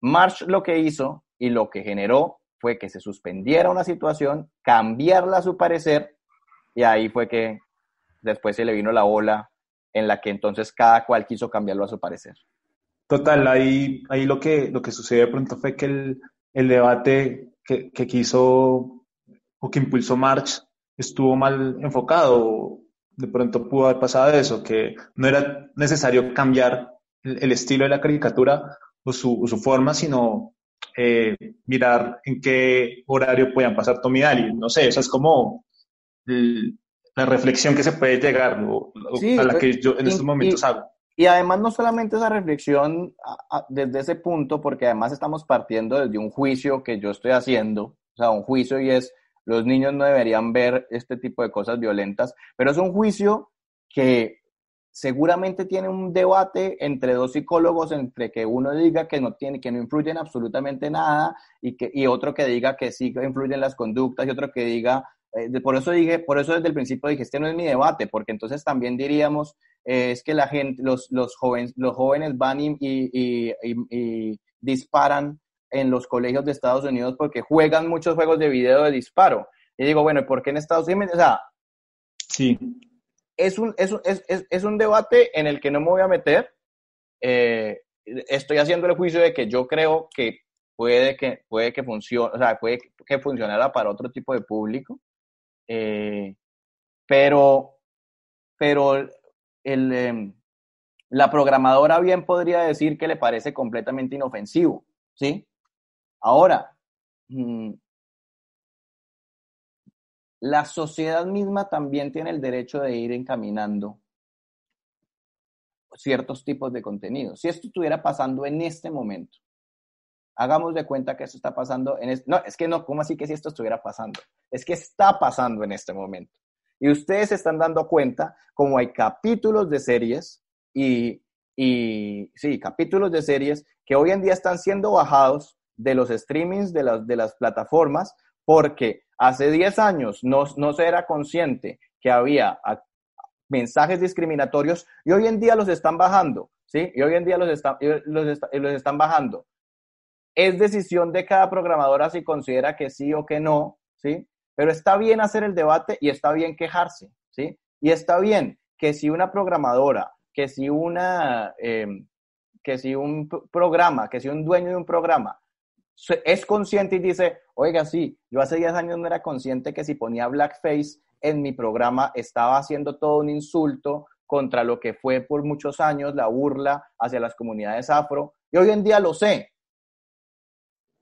March lo que hizo y lo que generó fue que se suspendiera una situación, cambiarla a su parecer, y ahí fue que después se le vino la ola en la que entonces cada cual quiso cambiarlo a su parecer. Total, ahí, ahí lo, que, lo que sucedió de pronto fue que el, el debate que, que, quiso o que impulsó March estuvo mal enfocado. De pronto pudo haber pasado eso, que no era necesario cambiar el, estilo de la caricatura o su, su forma, sino eh, mirar en qué horario podían pasar Tommy Daly. No sé, eso es como la reflexión que se puede llegar a la que yo en estos momentos hago. Y además no solamente esa reflexión desde ese punto, porque además estamos partiendo desde un juicio que yo estoy haciendo, o sea, un juicio y es, los niños no deberían ver este tipo de cosas violentas, pero es un juicio que seguramente tiene un debate entre dos psicólogos, entre que uno diga que no tiene, que no influyen absolutamente nada y que y otro que diga que sí que influyen las conductas y otro que diga eh, por eso dije, por eso desde el principio dije, este no es mi debate, porque entonces también diríamos, eh, es que la gente, los, los, jóvenes, los jóvenes van y, y, y, disparan en los colegios de Estados Unidos porque juegan muchos juegos de video de disparo. Y digo, bueno, ¿y por qué en Estados Unidos? O sea, sí. Es, un, es, es, un debate en el que no me voy a meter. Eh, estoy haciendo el juicio de que yo creo que puede que, puede que funcione, o sea, puede que funcionara para otro tipo de público. Eh, pero, pero el, em, la programadora bien podría decir que le parece completamente inofensivo, ¿sí? Ahora, mm, la sociedad misma también tiene el derecho de ir encaminando ciertos tipos de contenidos. Si esto estuviera pasando en este momento, Hagamos de cuenta que esto está pasando en este... No, es que no, ¿cómo así que si esto estuviera pasando? Es que está pasando en este momento. Y ustedes se están dando cuenta como hay capítulos de series y, y sí, capítulos de series que hoy en día están siendo bajados de los streamings de las, de las plataformas porque hace 10 años no, no se era consciente que había mensajes discriminatorios y hoy en día los están bajando, ¿sí? Y hoy en día los, está- los, está- los están bajando. Es decisión de cada programadora si considera que sí o que no, ¿sí? Pero está bien hacer el debate y está bien quejarse, ¿sí? Y está bien que si una programadora, que si una, eh, que si un programa, que si un dueño de un programa es consciente y dice, oiga, sí, yo hace 10 años no era consciente que si ponía blackface en mi programa estaba haciendo todo un insulto contra lo que fue por muchos años la burla hacia las comunidades afro, y hoy en día lo sé.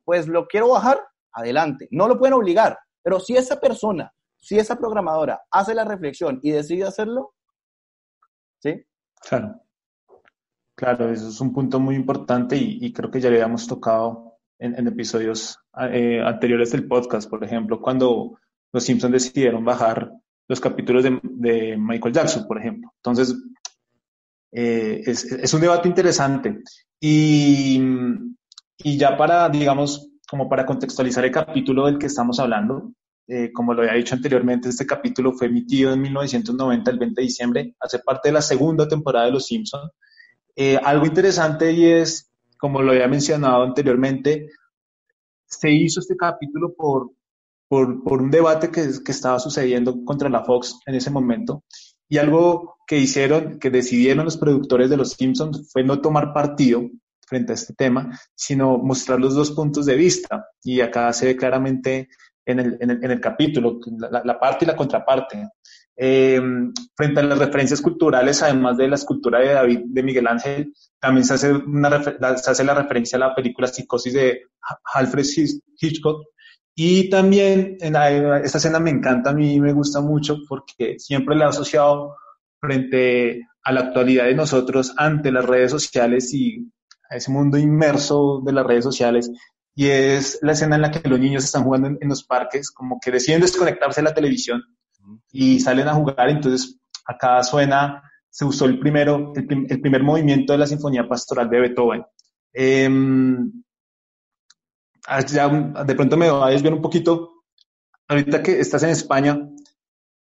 Pues lo quiero bajar, adelante. No lo pueden obligar, pero si esa persona, si esa programadora hace la reflexión y decide hacerlo, ¿sí? Claro, claro, eso es un punto muy importante y, creo que ya le habíamos tocado en, en episodios eh, anteriores del podcast, por ejemplo, cuando los Simpsons decidieron bajar los capítulos de, de Michael Jackson, por ejemplo. Entonces, eh, es, es un debate interesante. Y, y ya para, digamos, como para contextualizar el capítulo del que estamos hablando, eh, como lo había dicho anteriormente, este capítulo fue emitido en 1990, el 20 de diciembre, hace parte de la segunda temporada de Los Simpsons. Eh, algo interesante y es, como lo había mencionado anteriormente, se hizo este capítulo por, por, un debate que, estaba sucediendo contra la Fox en ese momento. Y algo que hicieron, que decidieron los productores de Los Simpsons fue no tomar partido frente a este tema, sino mostrar los dos puntos de vista. Y acá se ve claramente en el, en el, en el capítulo, la, parte y la contraparte. Eh, frente a las referencias culturales, además de la escultura de David, de Miguel Ángel, también se hace, la referencia a la película Psicosis de Alfred Hitchcock. Y también en la, esta escena me encanta, a mí me gusta mucho porque siempre la he asociado frente a la actualidad de nosotros ante las redes sociales y a ese mundo inmerso de las redes sociales y es la escena en la que los niños están jugando en, en, los parques, como que deciden desconectarse de la televisión y salen a jugar, entonces acá suena, se usó el primero, el, el primer movimiento de la Sinfonía Pastoral de Beethoven. Eh, ya de pronto me va a desviar un poquito, ahorita que estás en España,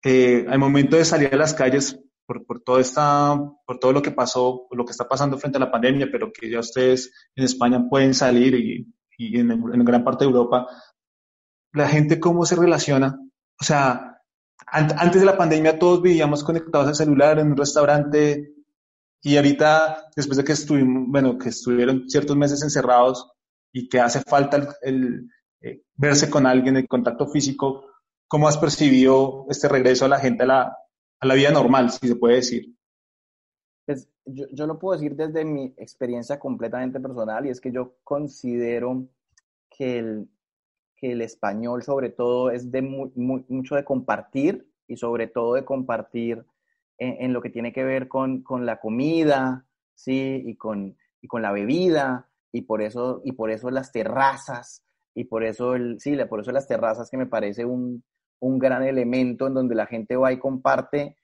eh, al momento de salir a las calles, por, por, todo esta, por todo lo que pasó, lo que está pasando frente a la pandemia, pero que ya ustedes en España pueden salir y y en, en, gran parte de Europa, la gente cómo se relaciona. O sea, antes de la pandemia todos vivíamos conectados al celular en un restaurante y ahorita, después de que estuvimos, bueno, que estuvieron ciertos meses encerrados y que hace falta el, el eh, verse con alguien, el contacto físico, ¿cómo has percibido este regreso a la gente a la, a la vida normal, si se puede decir? Pues yo, yo, lo puedo decir desde mi experiencia completamente personal y es que yo considero que el, que el español sobre todo es de mucho de compartir y sobre todo de compartir en, en, lo que tiene que ver con, con la comida, ¿sí? Y con, y con la bebida y por eso, y por eso las terrazas y por eso, el, sí, por eso las terrazas que me parece un, un gran elemento en donde la gente va y comparte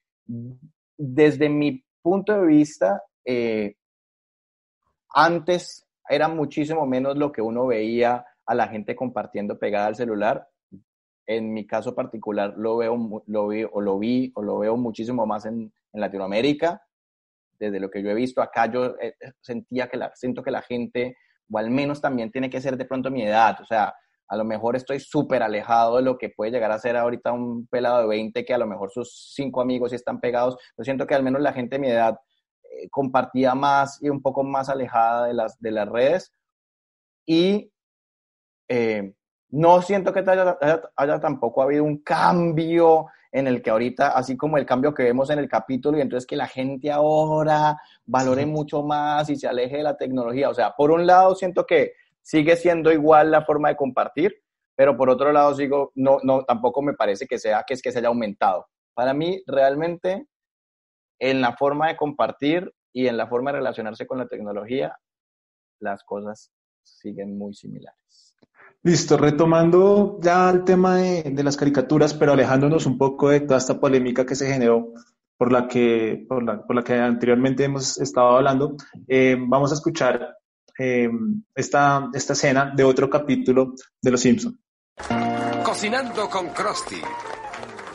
desde mi punto de vista, eh, antes era muchísimo menos lo que uno veía a la gente compartiendo pegada al celular. En mi caso particular lo veo, lo vi, o lo vi o lo veo muchísimo más en, Latinoamérica. Desde lo que yo he visto acá, yo eh, sentía que la, siento que la gente, o al menos también tiene que ser de pronto mi edad, o sea, a lo mejor estoy súper alejado de lo que puede llegar a ser ahorita un pelado de 20 que a lo mejor sus cinco amigos están pegados. Yo siento que al menos la gente de mi edad eh, compartía más y un poco más alejada de las, de las redes. Y eh, no siento que haya, haya, haya, tampoco habido un cambio en el que ahorita, así como el cambio que vemos en el capítulo, y entonces que la gente ahora valore sí. mucho más y se aleje de la tecnología. O sea, por un lado siento que sigue siendo igual la forma de compartir, pero por otro lado sigo, no, no, tampoco me parece que sea que es que se haya aumentado. Para mí, realmente, en la forma de compartir y en la forma de relacionarse con la tecnología, las cosas siguen muy similares. Listo, retomando ya el tema de, de las caricaturas, pero alejándonos un poco de toda esta polémica que se generó por la que, por la, por la que anteriormente hemos estado hablando, eh, vamos a escuchar eh, esta, esta escena de otro capítulo de Los Simpsons. Cocinando con Krusty.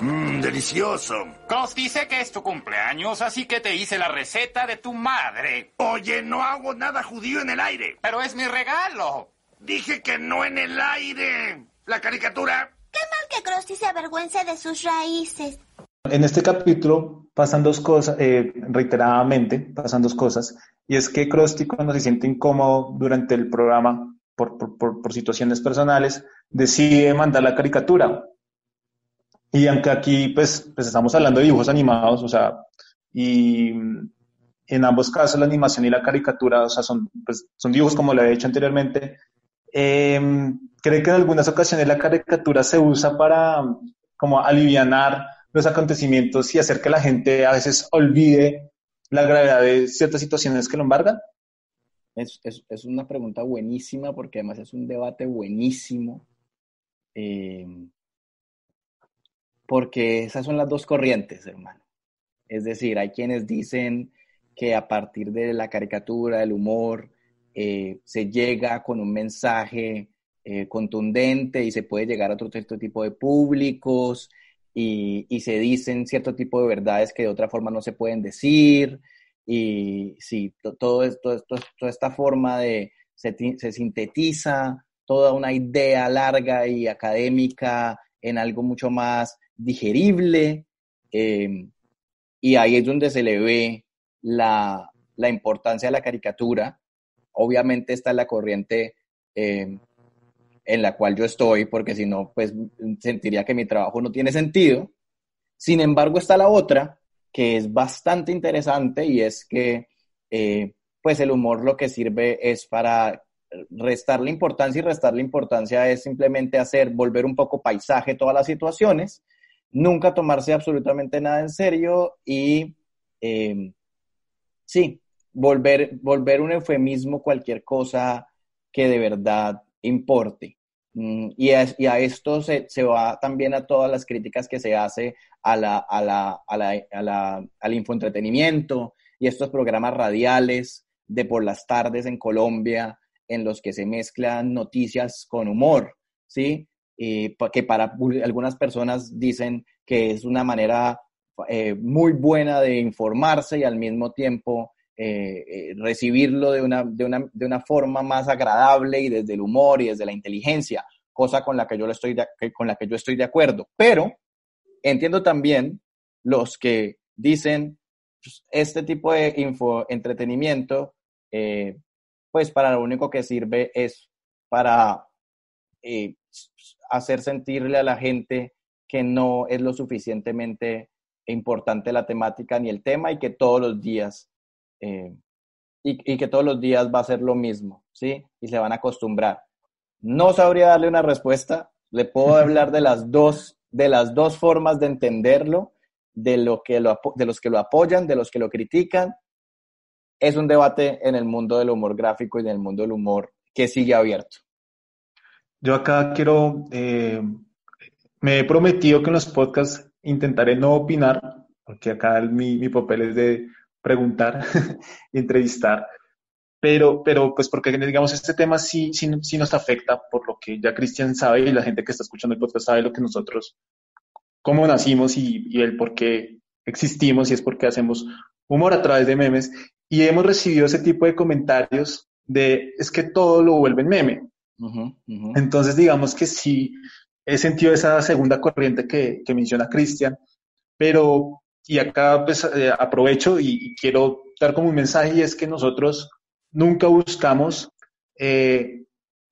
Mmm, delicioso. Krusty, sé que es tu cumpleaños, así que te hice la receta de tu madre. Oye, no hago nada judío en el aire. Pero es mi regalo. Dije que no en el aire. La caricatura. Qué mal que Krusty se avergüence de sus raíces. En este capítulo pasan dos cosas, eh, reiteradamente pasan dos cosas, y es que Krusty cuando se siente incómodo durante el programa por, por, por, por situaciones personales, decide mandar la caricatura. Y aunque aquí pues, pues estamos hablando de dibujos animados, o sea, y en ambos casos la animación y la caricatura, o sea, son, pues, son dibujos como lo he dicho anteriormente, eh, cree que en algunas ocasiones la caricatura se usa para como alivianar los acontecimientos y hacer que la gente a veces olvide la gravedad de ciertas situaciones que lo embargan? Es, es, es una pregunta buenísima porque además es un debate buenísimo. Eh, porque esas son las dos corrientes, hermano. Es decir, hay quienes dicen que a partir de la caricatura, el humor, eh, se llega con un mensaje eh, contundente y se puede llegar a otro cierto tipo de públicos y, y, se dicen cierto tipo de verdades que de otra forma no se pueden decir. Y sí, todo esto, toda esta forma de, se, se sintetiza toda una idea larga y académica en algo mucho más digerible. Eh, y ahí es donde se le ve la, la, importancia de la caricatura. Obviamente está en la corriente eh, en la cual yo estoy, porque si no, pues sentiría que mi trabajo no tiene sentido. Sin embargo, está la otra, que es bastante interesante y es que, eh, pues el humor lo que sirve es para restarle importancia y restarle importancia es simplemente hacer, volver un poco paisaje todas las situaciones, nunca tomarse absolutamente nada en serio y, eh, sí, volver, volver un eufemismo cualquier cosa que de verdad importe. Mm, y, a, esto se, se, va también a todas las críticas que se hace a la, a la, a la, la, al infoentretenimiento y estos programas radiales de por las tardes en Colombia en los que se mezclan noticias con humor, ¿sí? Que para algunas personas dicen que es una manera eh, muy buena de informarse y al mismo tiempo eh, eh, recibirlo de una, de, una, de una, forma más agradable y desde el humor y desde la inteligencia, cosa con la que yo, estoy de, con la que yo estoy de acuerdo. Pero entiendo también los que dicen pues, este tipo de info entretenimiento, eh, pues para lo único que sirve es para hacer sentirle a la gente que no es lo suficientemente importante la temática ni el tema y que todos los días eh, y, y, que todos los días va a ser lo mismo, ¿sí? Y se van a acostumbrar. No sabría darle una respuesta, le puedo hablar de las dos, de las dos formas de entenderlo, de, lo que lo, de los que lo apoyan, de los que lo critican. Es un debate en el mundo del humor gráfico y en el mundo del humor que sigue abierto. Yo acá quiero, eh, me he prometido que en los podcasts intentaré no opinar, porque acá el, mi, mi papel es de preguntar, entrevistar, pero, pero pues porque digamos este tema sí, sí, sí, nos afecta por lo que ya Cristian sabe y la gente que está escuchando el podcast sabe lo que nosotros, cómo nacimos y, y el por qué existimos y es porque hacemos humor a través de memes y hemos recibido ese tipo de comentarios de es que todo lo vuelven meme. Uh -huh. Entonces digamos que sí he sentido esa segunda corriente que, que menciona Cristian, pero y acá pues, eh, aprovecho y, quiero dar como un mensaje y es que nosotros nunca buscamos eh,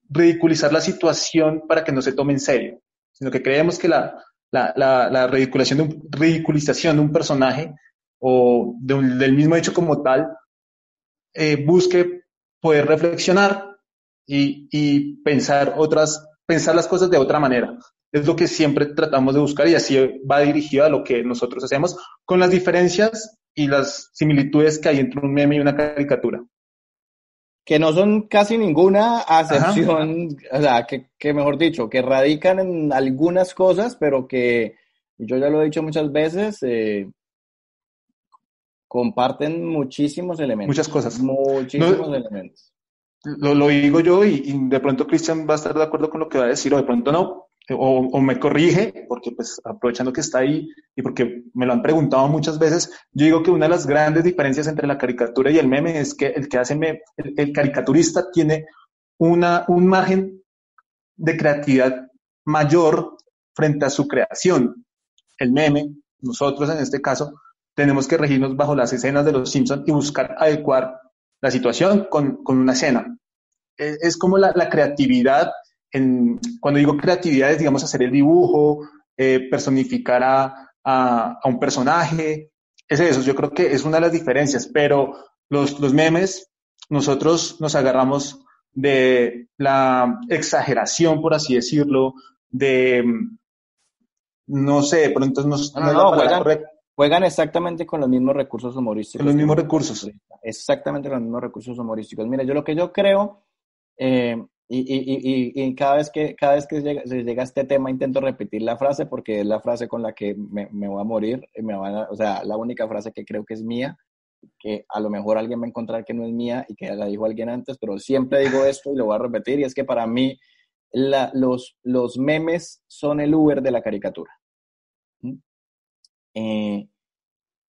ridiculizar la situación para que no se tome en serio, sino que creemos que la, la, la, de un, ridiculización de un personaje o de un, del mismo hecho como tal eh, busque poder reflexionar y, y pensar otras, pensar las cosas de otra manera es lo que siempre tratamos de buscar y así va dirigido a lo que nosotros hacemos, con las diferencias y las similitudes que hay entre un meme y una caricatura. Que no son casi ninguna acepción, Ajá. o sea, que, que, mejor dicho, que radican en algunas cosas, pero que yo ya lo he dicho muchas veces, eh, comparten muchísimos elementos. Muchas cosas. Muchísimos no, elementos. Lo, lo, digo yo y, y de pronto Cristian va a estar de acuerdo con lo que va a decir o de pronto no, o, me corrige, porque pues aprovechando que está ahí y porque me lo han preguntado muchas veces, yo digo que una de las grandes diferencias entre la caricatura y el meme es que el que hace el, caricaturista tiene una, un margen de creatividad mayor frente a su creación. El meme, nosotros en este caso, tenemos que regirnos bajo las escenas de los Simpsons y buscar adecuar la situación con, con una escena. Es, es como la, la creatividad cuando digo creatividad es, digamos, hacer el dibujo, eh, personificar a, a, un personaje, es eso, yo creo que es una de las diferencias, pero los, los memes, nosotros nos agarramos de la exageración, por así decirlo, de, no sé, de pronto nos... No, no, juegan, juegan, exactamente con los mismos recursos humorísticos. Los mismos recursos. Exactamente los mismos recursos humorísticos. Mira, yo lo que yo creo, eh, y, y, y, y, cada vez que, cada vez que llega, se llega a este tema intento repetir la frase porque es la frase con la que me, me voy a morir, me van a, o sea, la única frase que creo que es mía, que a lo mejor alguien va a encontrar que no es mía y que la dijo alguien antes, pero siempre digo esto y lo voy a repetir y es que para mí la, los, los memes son el Uber de la caricatura. ¿Mm? Eh,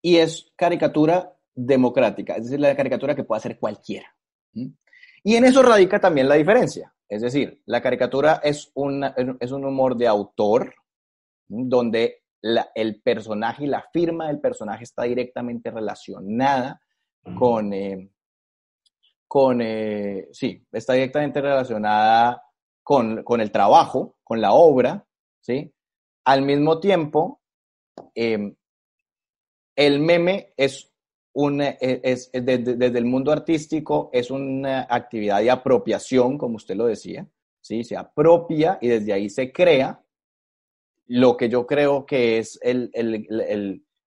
y es caricatura democrática, es decir, la caricatura que puede hacer cualquiera. ¿Mm? Y en eso radica también la diferencia. Es decir, la caricatura es, una, es un humor de autor, donde el personaje y la firma del personaje está directamente relacionada con, eh, con eh, sí, está directamente relacionada con, con, el trabajo, con la obra, ¿sí? Al mismo tiempo, eh, el meme es eh, es, desde, el mundo artístico es una actividad de apropiación, como usted lo decía, ¿sí? Se apropia y desde ahí se crea lo que yo creo que es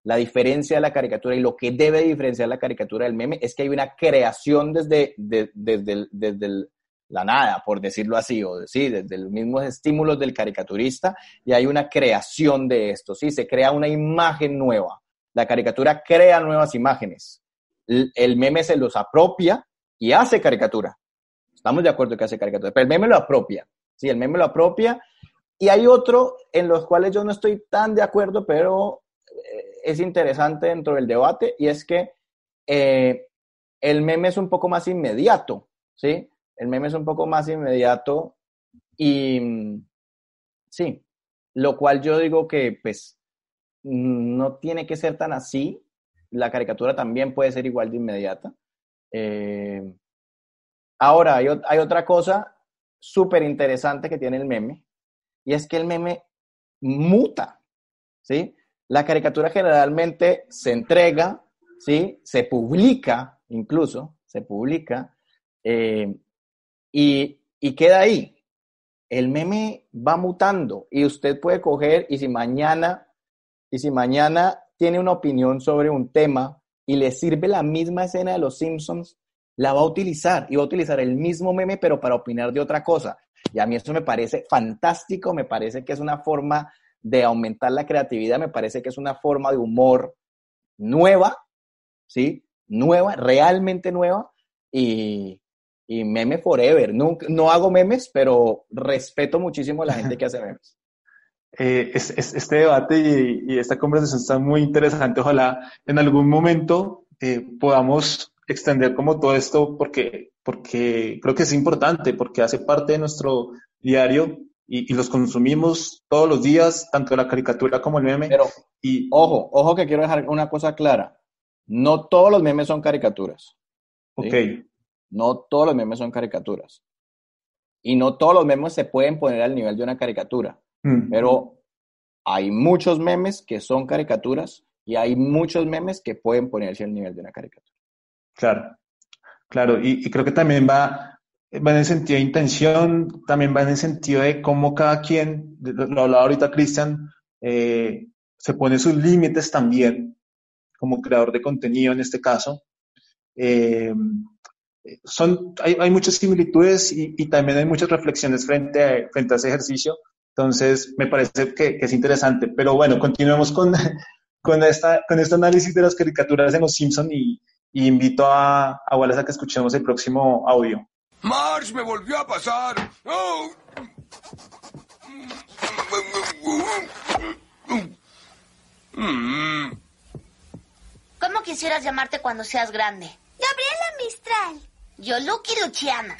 la diferencia de la caricatura y lo que debe diferenciar la caricatura del meme es que hay una creación desde, desde, desde la nada, por decirlo así, o sí, desde los mismos estímulos del caricaturista y hay una creación de esto, ¿sí? Se crea una imagen nueva. La caricatura crea nuevas imágenes. El meme se los apropia y hace caricatura. Estamos de acuerdo que hace caricatura, pero el meme lo apropia. Sí, el meme lo apropia. Y hay otro en los cuales yo no estoy tan de acuerdo, pero eh, es interesante dentro del debate, y es que eh, el meme es un poco más inmediato, ¿sí? El meme es un poco más inmediato y sí, lo cual yo digo que pues no tiene que ser tan así. La caricatura también puede ser igual de inmediata. Eh, ahora, hay, hay, otra cosa súper interesante que tiene el meme, y es que el meme muta, ¿sí? La caricatura generalmente se entrega, ¿sí? Se publica, incluso, se publica, eh, y, y queda ahí. El meme va mutando y usted puede coger y si mañana y si mañana tiene una opinión sobre un tema y le sirve la misma escena de los Simpsons, la va a utilizar y va a utilizar el mismo meme, pero para opinar de otra cosa. Y a mí eso me parece fantástico, me parece que es una forma de aumentar la creatividad, me parece que es una forma de humor nueva, ¿sí? Nueva, realmente nueva y, y meme forever. No, no hago memes, pero respeto muchísimo a la gente que hace memes. Eh, es, este debate y, esta conversación está muy interesante. Ojalá en algún momento eh, podamos extender como todo esto porque, porque creo que es importante, porque hace parte de nuestro diario y, los consumimos todos los días, tanto la caricatura como el meme. Pero, y, ojo, ojo que quiero dejar una cosa clara. No todos los memes son caricaturas. Ok. No todos los memes son caricaturas. Y no todos los memes se pueden poner al nivel de una caricatura. Mm. Pero hay muchos memes que son caricaturas y hay muchos memes que pueden ponerse al nivel de una caricatura. Claro, claro, y, creo que también va, va en el sentido de intención, también va en el sentido de cómo cada quien, lo hablaba ahorita Cristian, eh, se pone sus límites también, como creador de contenido en este caso. Eh, son, hay, hay, muchas similitudes y, y, también hay muchas reflexiones frente a, frente a ese ejercicio entonces, me parece que, es interesante. Pero bueno, continuemos con, con, esta, con este análisis de las caricaturas de los Simpson y, invito a, a Wallace a que escuchemos el próximo audio. Marsh me volvió a pasar. Oh. ¿Cómo quisieras llamarte cuando seas grande? Gabriela Mistral. Yo Lucky Luciana.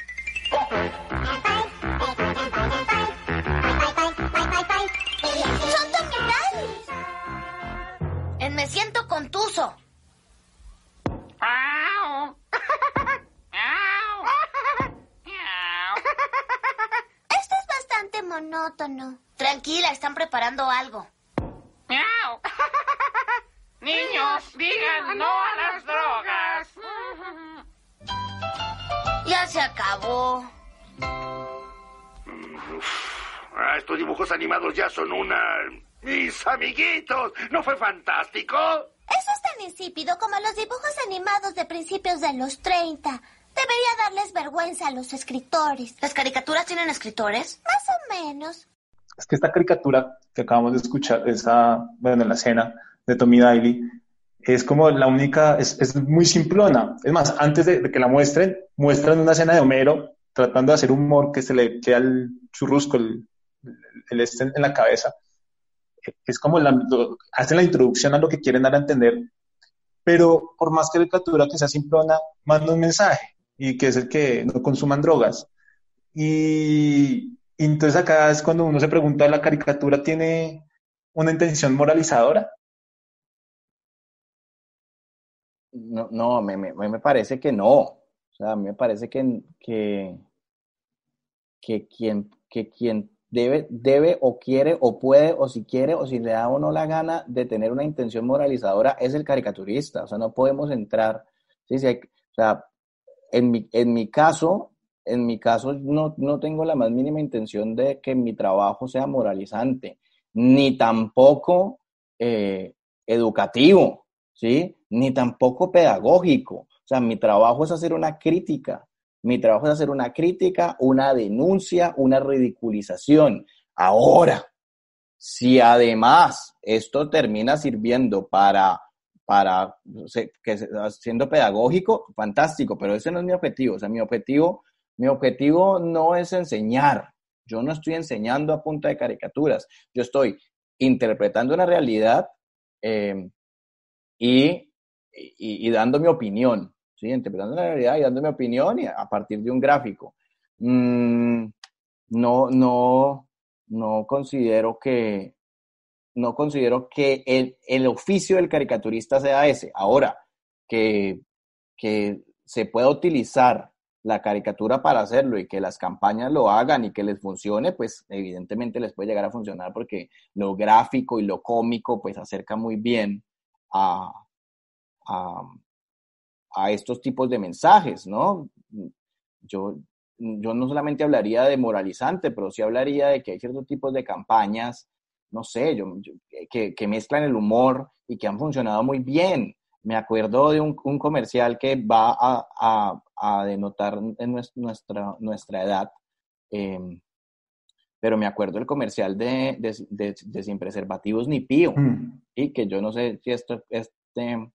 Animados ya son una... Mis amiguitos, ¿no fue fantástico? Eso es tan insípido como los dibujos animados de principios de los 30. Debería darles vergüenza a los escritores. ¿Las caricaturas tienen escritores? Más o menos. Es que esta caricatura que acabamos de escuchar, esa, bueno, en la escena de Tommy Daly, es como la única, es, es muy simplona. Es más, antes de, de, que la muestren, muestran una escena de Homero tratando de hacer humor que se le queda el churrusco, el, el este en la cabeza. Es como la, lo, hacen la introducción a lo que quieren dar a entender, pero por más caricatura que sea simplona, manda un mensaje y que es el que no consuman drogas. Y, y entonces acá es cuando uno se pregunta, ¿la caricatura tiene una intención moralizadora? No, no me, me, me, parece que no. O sea, a mí me parece que, que, que, quien, que quien debe, debe o quiere o puede o si quiere o si le da o no la gana de tener una intención moralizadora es el caricaturista. O sea, no podemos entrar. ¿sí? sí o sea, en mi, en mi caso, en mi caso no, no tengo la más mínima intención de que mi trabajo sea moralizante, ni tampoco eh, educativo, ¿sí? Ni tampoco pedagógico. O sea, mi trabajo es hacer una crítica. Mi trabajo es hacer una crítica, una denuncia, una ridiculización. Ahora, si además esto termina sirviendo para, para que siendo pedagógico, fantástico, pero ese no es mi objetivo. O sea, mi objetivo, mi objetivo no es enseñar. Yo no estoy enseñando a punta de caricaturas. Yo estoy interpretando una realidad eh, y, y, y, dando mi opinión, ¿sí? interpretando la realidad y dando mi opinión y a partir de un gráfico. Mm, no, no, no considero que, no considero que el, el, oficio del caricaturista sea ese. Ahora, que, que se pueda utilizar la caricatura para hacerlo y que las campañas lo hagan y que les funcione, pues evidentemente les puede llegar a funcionar porque lo gráfico y lo cómico pues acerca muy bien a, a, a estos tipos de mensajes, ¿no? Yo, yo no solamente hablaría de moralizante, pero sí hablaría de que hay ciertos tipos de campañas, no sé, yo, yo que, que, mezclan el humor y que han funcionado muy bien. Me acuerdo de un, un comercial que va a, a, a, denotar en nuestra, nuestra edad, eh, pero me acuerdo el comercial de, de, de, de Sin Preservativos ni Pío, mm. y que yo no sé si esto, este,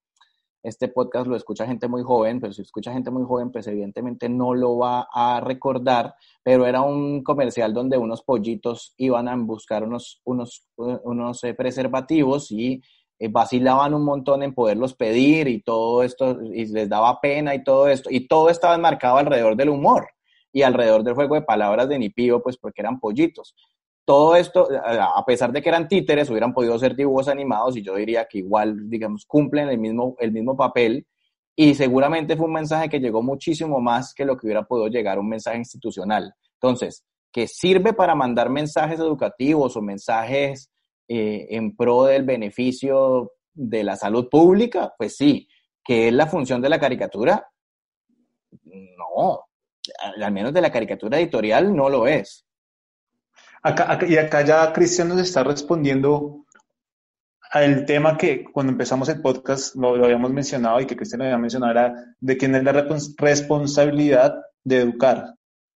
este podcast lo escucha gente muy joven, pero si escucha gente muy joven, pues evidentemente no lo va a recordar, pero era un comercial donde unos pollitos iban a buscar unos, unos, unos preservativos y vacilaban un montón en poderlos pedir y todo esto, y les daba pena y todo esto, y todo estaba enmarcado alrededor del humor y alrededor del juego de palabras de Nipío, pues porque eran pollitos todo esto, a pesar de que eran títeres, hubieran podido ser dibujos animados y yo diría que igual, digamos, cumplen el mismo, el mismo papel y seguramente fue un mensaje que llegó muchísimo más que lo que hubiera podido llegar un mensaje institucional. Entonces, que sirve para mandar mensajes educativos o mensajes eh, en pro del beneficio de la salud pública, pues sí. ¿Que es la función de la caricatura? No, al menos de la caricatura editorial no lo es. Y acá ya Cristian nos está respondiendo al tema que cuando empezamos el podcast lo, lo habíamos mencionado y que Cristian había mencionado era de quién es la responsabilidad de educar.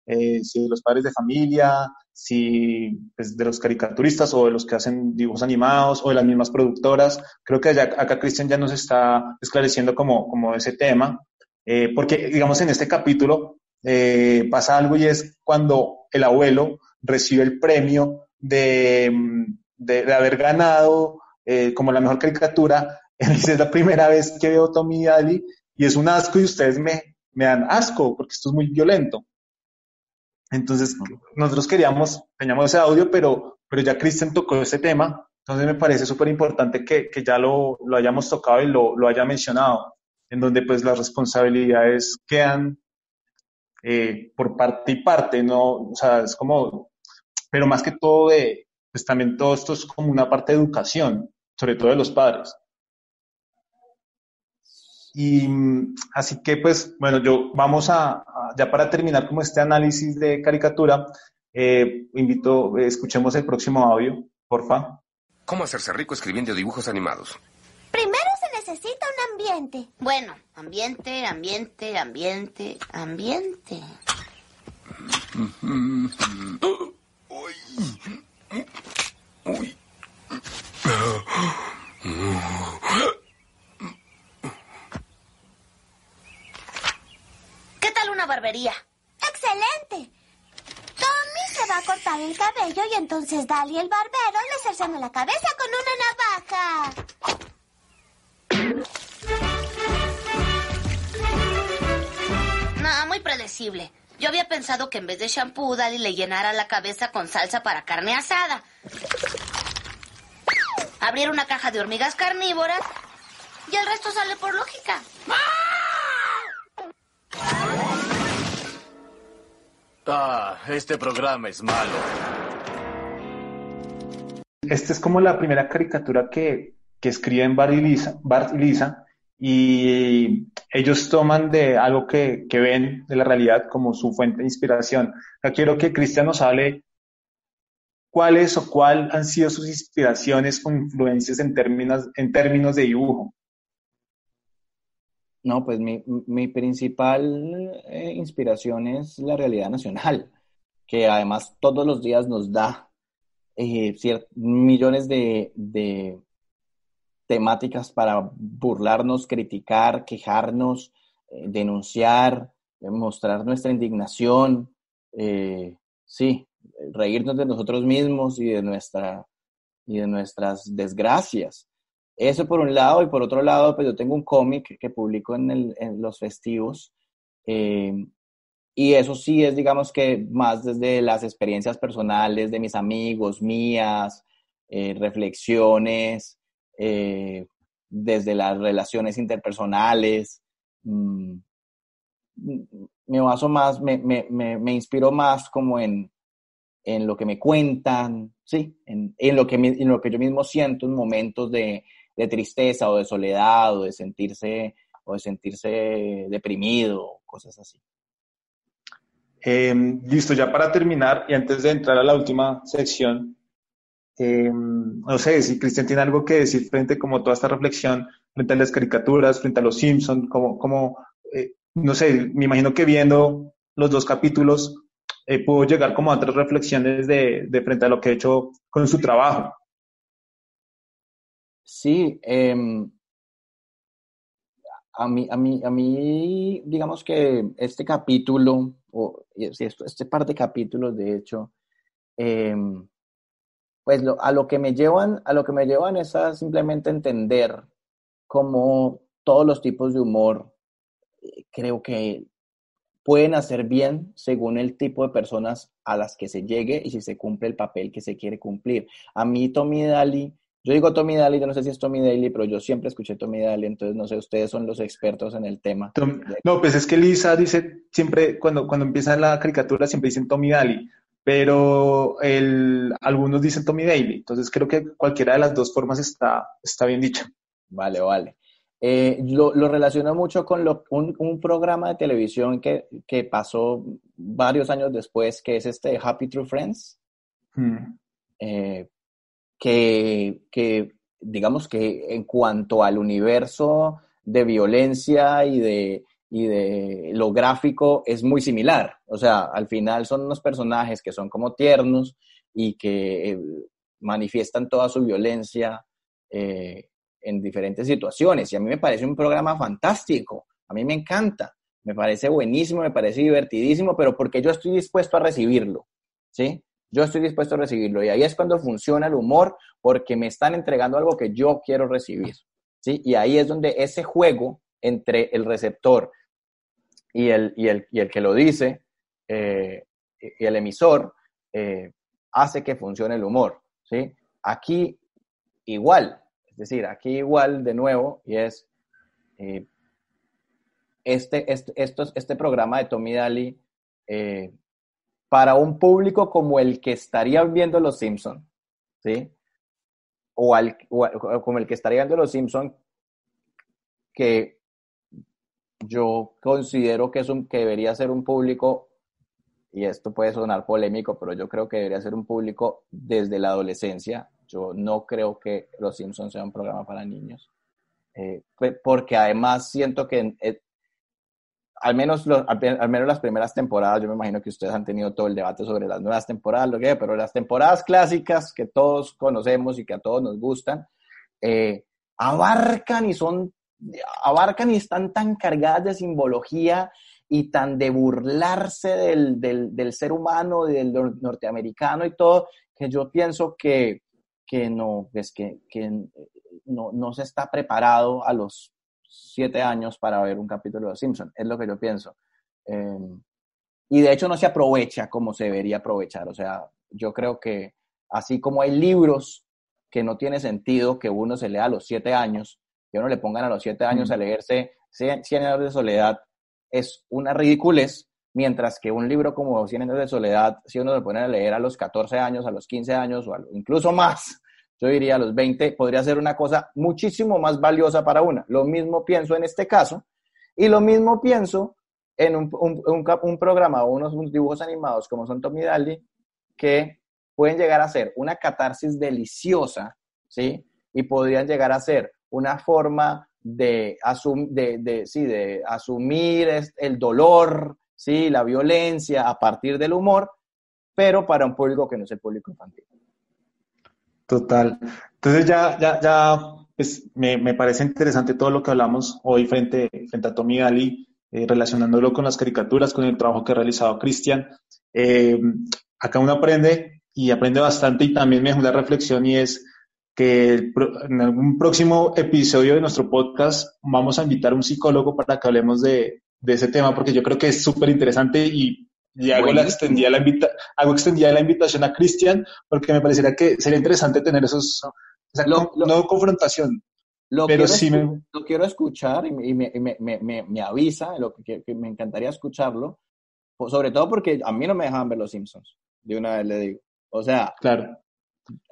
Eh, si de los padres de familia, si pues, de los caricaturistas o de los que hacen dibujos animados o de las mismas productoras. Creo que allá, acá Cristian ya nos está esclareciendo como, como ese tema, eh, porque digamos en este capítulo eh, pasa algo y es cuando el abuelo recibe el premio de, de, de haber ganado eh, como la mejor caricatura. Es la primera vez que veo Tommy Daly y es un asco y ustedes me, me dan asco porque esto es muy violento. Entonces, nosotros queríamos, teníamos ese audio, pero, pero ya Kristen tocó ese tema, entonces me parece súper importante que, que, ya lo, lo, hayamos tocado y lo, lo, haya mencionado, en donde pues las responsabilidades quedan eh, por parte y parte, ¿no? O sea, es como, pero más que todo de, pues también todo esto es como una parte de educación, sobre todo de los padres. Y así que, pues, bueno, yo vamos a, a ya para terminar como este análisis de caricatura, eh, invito, eh, escuchemos el próximo audio, porfa. ¿Cómo hacerse rico escribiendo dibujos animados? Primero se necesita un ambiente. Bueno, ambiente, ambiente, ambiente, ambiente. Uy. ¿Qué tal una barbería? ¡Excelente! Tommy se va a cortar el cabello y entonces Dali el barbero le cercena la cabeza con una navaja. No, muy predecible. Yo había pensado que en vez de shampoo, Dali le llenara la cabeza con salsa para carne asada. Abrir una caja de hormigas carnívoras y el resto sale por lógica. Ah, este programa es malo. Esta es como la primera caricatura que, que escriben Bart y, Lisa, Bart y Lisa y ellos toman de algo que, que, ven de la realidad como su fuente de inspiración. Quiero que Cristian nos hable cuáles o cuál han sido sus inspiraciones o influencias en términos, en términos de dibujo. No, pues mi, mi principal eh, inspiración es la realidad nacional, que además todos los días nos da eh, millones de, de, temáticas para burlarnos, criticar, quejarnos, eh, denunciar, mostrar nuestra indignación, sí, reírnos de nosotros mismos y de, nuestra, y de nuestras desgracias. Eso por un lado, y por otro lado, pues yo tengo un cómic que publico en, en los festivos, eh, y eso sí es, digamos que más desde las experiencias personales de mis amigos, mías, eh, reflexiones, eh, desde las relaciones interpersonales. Mm, me baso más, me, me, me, me inspiro más como en, en lo que me cuentan, sí, en, en, lo que, en lo que yo mismo siento en momentos de, de tristeza o de soledad o de sentirse o de sentirse deprimido, cosas así. Eh, listo, ya para terminar y antes de entrar a la última sección, eh, no sé si Cristian tiene algo que decir frente como toda esta reflexión, frente a las caricaturas, frente a los Simpsons, como, como eh, no sé, me imagino que viendo los dos capítulos eh, pudo llegar como a otras reflexiones de, frente a lo que he hecho con su trabajo. Sí, eh, a mí, a mí, a mí, digamos que este capítulo, o este par de capítulos, de hecho, eh, pues lo, a lo que me llevan, a lo que me llevan es a simplemente entender cómo todos los tipos de humor eh, creo que pueden hacer bien según el tipo de personas a las que se llegue y si se cumple el papel que se quiere cumplir. A mí Tommy Daly yo digo Tommy Daly, yo no sé si es Tommy Daly, pero yo siempre escuché Tommy Daly, entonces no sé, ustedes son los expertos en el tema. No, pues es que Lisa dice siempre, cuando, cuando empieza la caricatura, siempre dicen Tommy Daly, pero el, algunos dicen Tommy Daly, entonces creo que cualquiera de las dos formas está, está bien dicho. Vale, vale. Eh, lo, lo, relaciono mucho con lo, un, un, programa de televisión que, que, pasó varios años después, que es este Happy True Friends. Hmm. Eh, que, que, digamos que en cuanto al universo de violencia y de, y de lo gráfico es muy similar. O sea, al final son unos personajes que son como tiernos y que eh, manifiestan toda su violencia eh, en diferentes situaciones. Y a mí me parece un programa fantástico. A mí me encanta. Me parece buenísimo, me parece divertidísimo, pero porque yo estoy dispuesto a recibirlo. ¿Sí? Yo estoy dispuesto a recibirlo y ahí es cuando funciona el humor porque me están entregando algo que yo quiero recibir. ¿sí? Y ahí es donde ese juego entre el receptor y el, y el, y el que lo dice eh, y el emisor eh, hace que funcione el humor. ¿sí? Aquí igual, es decir, aquí igual de nuevo y es eh, este, este, este programa de Tommy Daly para un público como el que estaría viendo Los Simpson, ¿sí? O, al, como el que estaría viendo Los Simpson, que yo considero que, es un, que debería ser un público, y esto puede sonar polémico, pero yo creo que debería ser un público desde la adolescencia. Yo no creo que Los Simpsons sea un programa para niños. Eh, porque además siento que eh, al menos, al, menos las primeras temporadas, yo me imagino que ustedes han tenido todo el debate sobre las nuevas temporadas, lo que, pero las temporadas clásicas que todos conocemos y que a todos nos gustan, eh, abarcan y son, abarcan y están tan cargadas de simbología y tan de burlarse del, del, del ser humano, del norteamericano y todo, que yo pienso que, que no, pues que, que no, no se está preparado a los siete años para ver un capítulo de Los Simpsons, es lo que yo pienso. Em, y de hecho no se aprovecha como se debería aprovechar. O sea, yo creo que así como hay libros que no tiene sentido que uno se lea a los siete años, que uno le pongan a los siete años a leerse Cien, años de soledad, es una ridiculez, mientras que un libro como Cien años de soledad, si uno le pone a leer a los 14 años, a los 15 años o incluso más, yo diría a los 20, podría ser una cosa muchísimo más valiosa para una. Lo mismo pienso en este caso y lo mismo pienso en un, un, programa o unos dibujos animados como son Tommy Daly que pueden llegar a ser una catarsis deliciosa, ¿sí? Y podrían llegar a ser una forma de, de, de, sí, de asumir el dolor, ¿sí? La violencia a partir del humor, pero para un público que no es el público infantil. Total. Entonces ya, ya, ya, pues me, me, parece interesante todo lo que hablamos hoy frente, frente a Tommy Gali, eh, relacionándolo con las caricaturas, con el trabajo que ha realizado Cristian. Eh, acá uno aprende y aprende bastante y también me dejó una reflexión y es que en algún próximo episodio de nuestro podcast vamos a invitar a un psicólogo para que hablemos de, de ese tema porque yo creo que es súper interesante y y hago, la extendía la invita hago extendía la invitación a Cristian porque me pareciera que sería interesante tener esos, o sea, no, confrontación, lo pero sí me... Lo quiero escuchar y, me, me, me, me, avisa, lo que, me encantaría escucharlo, sobre todo porque a mí no me dejaban ver Los Simpsons, de una vez le digo. O sea, claro.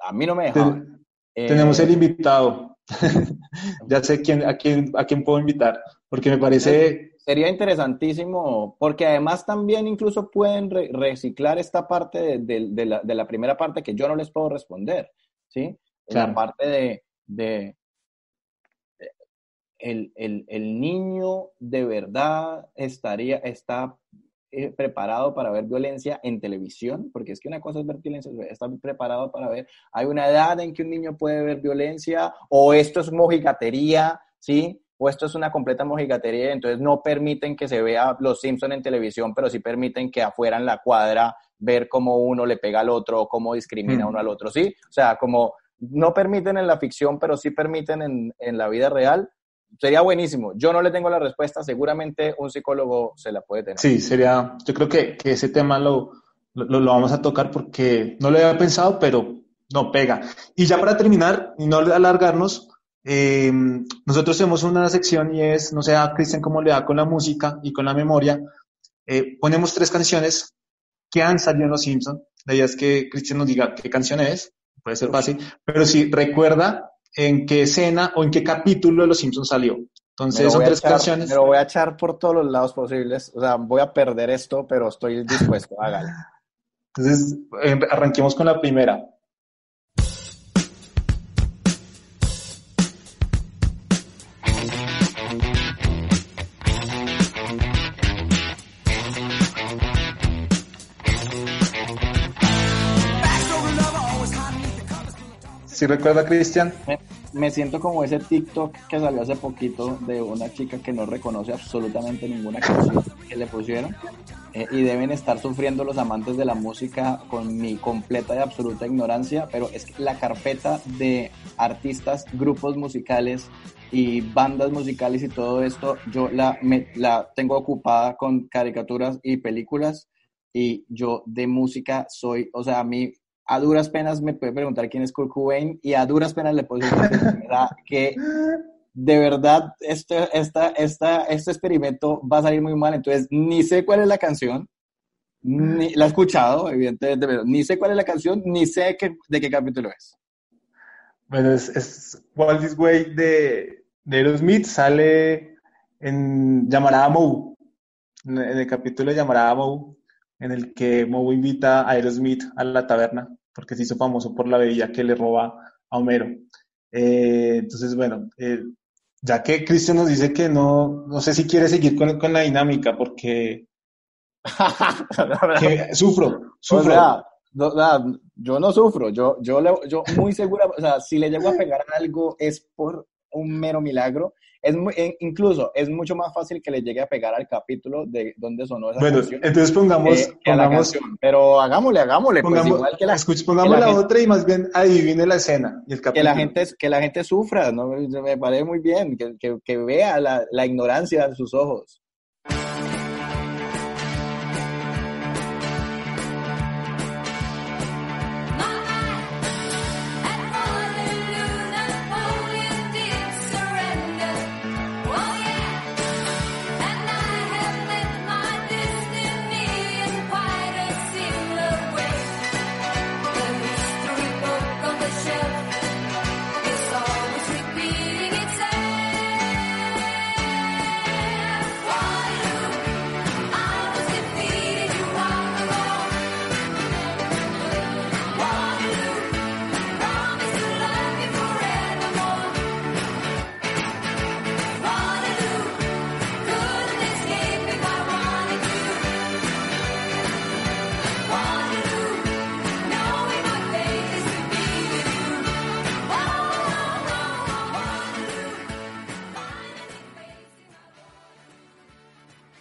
a mí no me dejaban. Tenemos el eh, invitado. ya sé quién, a, quién, a quién puedo invitar, porque me parece sería interesantísimo, porque además también incluso pueden reciclar esta parte de, la, primera parte que yo no les puedo responder, ¿sí? La parte de, el, niño de verdad estaría, está eh, preparado para ver violencia en televisión, porque es que una cosa es ver violencia, está preparado para ver, hay una edad en que un niño puede ver violencia, o esto es mojigatería, ¿sí? o esto es una completa mojigatería, entonces no permiten que se vea los Simpson en televisión, pero sí permiten que afuera en la cuadra ver cómo uno le pega al otro, o cómo discrimina uno al otro, ¿sí? O sea, como no permiten en la ficción, pero sí permiten en, en la vida real, sería buenísimo. Yo no le tengo la respuesta, seguramente un psicólogo se la puede tener. Sí, sería, yo creo que, que ese tema lo, lo, lo, vamos a tocar porque no lo había pensado, pero no pega. Y ya para terminar, y no alargarnos, eh, nosotros tenemos una sección y es, no sé a Cristian cómo le da con la música y con la memoria. Eh, ponemos tres canciones que han salido en Los Simpsons. La idea es que Cristian nos diga qué canción es, puede ser fácil, pero si recuerda en qué escena o en qué capítulo de Los Simpsons salió. Entonces son tres canciones. Me lo voy a echar por todos los lados posibles. O sea, voy a perder esto, pero estoy dispuesto. Hágalo. Entonces, eh, arranquemos con la primera. ¿Sí recuerda, Cristian? Me, siento como ese TikTok que salió hace poquito de una chica que no reconoce absolutamente ninguna canción que le pusieron. Eh, y deben estar sufriendo los amantes de la música con mi completa y absoluta ignorancia, pero es que la carpeta de artistas, grupos musicales y bandas musicales y todo esto, yo la, la tengo ocupada con caricaturas y películas y yo de música soy, o sea, a mí a duras penas me puede preguntar quién es Kurt Cobain y a duras penas le puedo decir que de verdad este, esta, esta, este experimento va a salir muy mal, entonces ni sé cuál es la canción, ni la he escuchado, evidentemente, pero ni sé cuál es la canción, ni sé qué- de qué capítulo es. Bueno, es, es Walt This Way de, de Aerosmith, sale en Llamarada Moe, en el capítulo de Llamarada Moe, en el que Moe invita a Aerosmith a la taberna, porque se hizo famoso por la bebida que le roba a Homero. Eh, entonces, bueno, eh, ya que Cristian nos dice que no, no sé si quiere seguir con, con la dinámica, porque que sufro, sufro. O sea, no, nada, yo no sufro, yo, yo, le- yo muy segura, o sea, si le llego a pegar algo es por un mero milagro. Es muy, e- incluso es mucho más fácil que le llegue a pegar al capítulo de donde sonó esa Bueno, canción. entonces pongamos, eh, que pongamos, canción. Pero hagámosle, hagámosle, pues pongamos, igual que la, escuch- pongamos que la, la gente- otra y más bien adivine la escena y el que capítulo. la gente, que la gente sufra, ¿no? Me parece muy bien, que, que, que vea la, la ignorancia en sus ojos.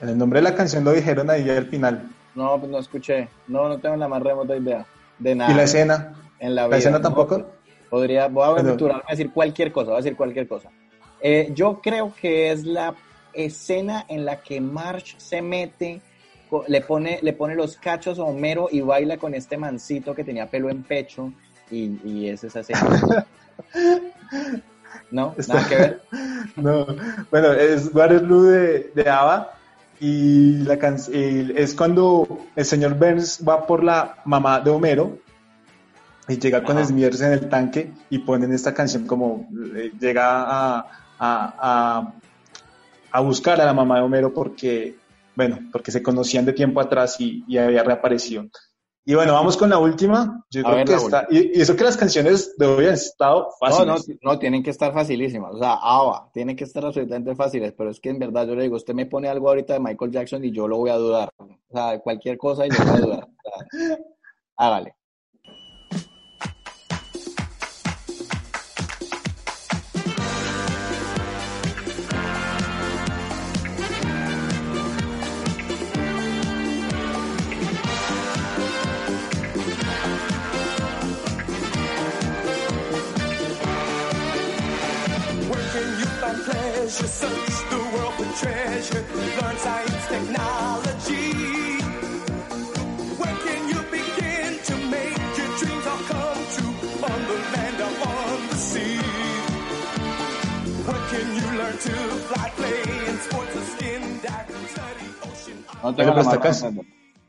En el nombre de la canción lo dijeron ahí al final. No, pues no escuché. No, no tengo la más remota idea de nada. ¿Y la escena? En la ¿La vida. escena no. tampoco? Podría, voy a aventurarme a decir cualquier cosa, voy a decir cualquier cosa. Eh, yo creo que es la escena en la que Marge se mete, le pone, le pone los cachos a Homero y baila con este mancito que tenía pelo en pecho y, y es esa escena. ¿No? Está- Nada que ver. No, bueno, es Waterloo de, de ABBA y la can- es cuando el señor Burns va por la mamá de Homero y llega con. Smithers en el tanque y ponen esta canción como eh, llega a, a, a, a buscar a la mamá de Homero porque, bueno, porque se conocían de tiempo atrás y, y había reaparecido. Y bueno, vamos con la última. Yo A creo ver, que está, y, y eso que las canciones de hoy han estado No, fáciles. no, no, tienen que estar facilísimas. O sea, ABBA, tienen que estar absolutamente fáciles, pero es que en verdad yo le digo, usted me pone algo ahorita de Michael Jackson y yo lo voy a dudar. O sea, cualquier cosa y yo voy a dudar. O sea, hágale. Pleasure, search the world for treasure, learn science, technology. Where can you begin to make your dreams all come true on the land or on the sea? Where can you learn to fly, play in sports or skin dive, study ocean? No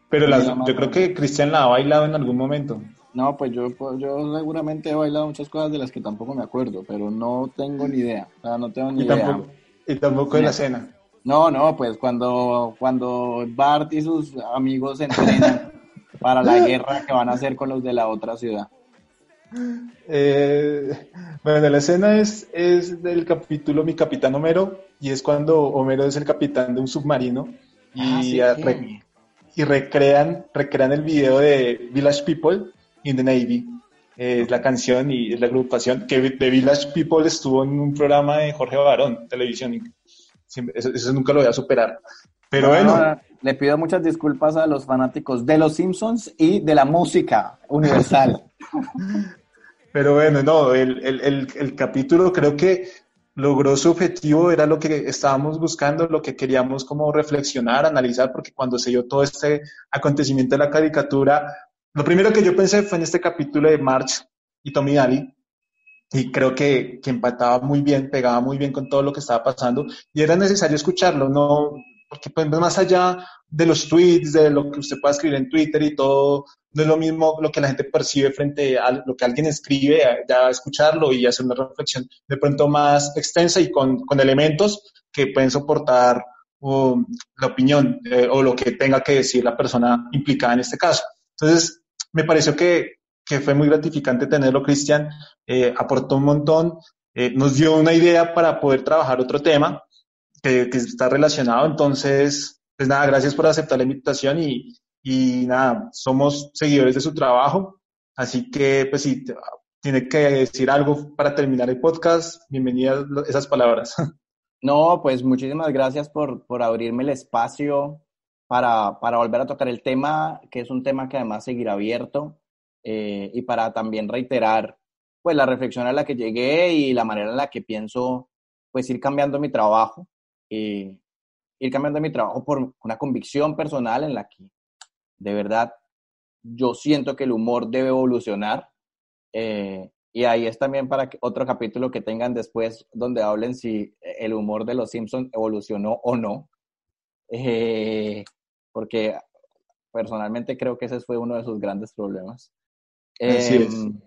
Pero, tengo las- yo creo que Cristian la ha bailado en algún momento. No, pues yo, pues yo seguramente he bailado muchas cosas de las que tampoco me acuerdo, pero no tengo ni idea. O sea, no tengo ni Y idea. tampoco, y tampoco de la cena. No, no, pues cuando, cuando Bart y sus amigos se entrenan para la guerra que van a hacer con los de la otra ciudad. Eh, bueno, la escena es, es del capítulo Mi Capitán Homero y es cuando Homero es el capitán de un submarino y, Ah, sí. re- y recrean, recrean el video de Village People in the Navy. es la canción y es la agrupación, que The Village People estuvo en un programa de Jorge Barón, televisión, eso, eso nunca lo voy a superar. Pero bueno, Ah, le pido muchas disculpas a los fanáticos de los Simpsons y de la música universal. Pero bueno, no, el, el, el, el capítulo creo que logró su objetivo, era lo que estábamos buscando, lo que queríamos como reflexionar, analizar, porque cuando se dio todo este acontecimiento de la caricatura, lo primero que yo pensé fue en este capítulo de March y Tommy Daly, y creo que, que empataba muy bien, pegaba muy bien con todo lo que estaba pasando, y era necesario escucharlo, no, porque pues, más allá de los tweets, de lo que usted pueda escribir en Twitter y todo, no es lo mismo lo que la gente percibe frente a lo que alguien escribe, ya escucharlo y hacer una reflexión de pronto más extensa y con, con elementos que pueden soportar um, la opinión eh, o lo que tenga que decir la persona implicada en este caso. Entonces, me pareció que, que fue muy gratificante tenerlo, Cristian, eh, aportó un montón, eh, nos dio una idea para poder trabajar otro tema que, está relacionado, entonces, pues nada, gracias por aceptar la invitación y, y nada, somos seguidores de su trabajo, así que pues si tiene que decir algo para terminar el podcast, bienvenidas esas palabras. No, pues muchísimas gracias por, por abrirme el espacio para, para volver a tocar el tema, que es un tema que además seguirá abierto, eh, y para también reiterar pues la reflexión a la que llegué y la manera en la que pienso pues ir cambiando mi trabajo, eh, ir cambiando mi trabajo por una convicción personal en la que de verdad yo siento que el humor debe evolucionar. eh, y ahí es también para otro capítulo que tengan después donde hablen si el humor de los Simpsons evolucionó o no. Eh, porque personalmente creo que ese fue uno de sus grandes problemas. Así es. Em,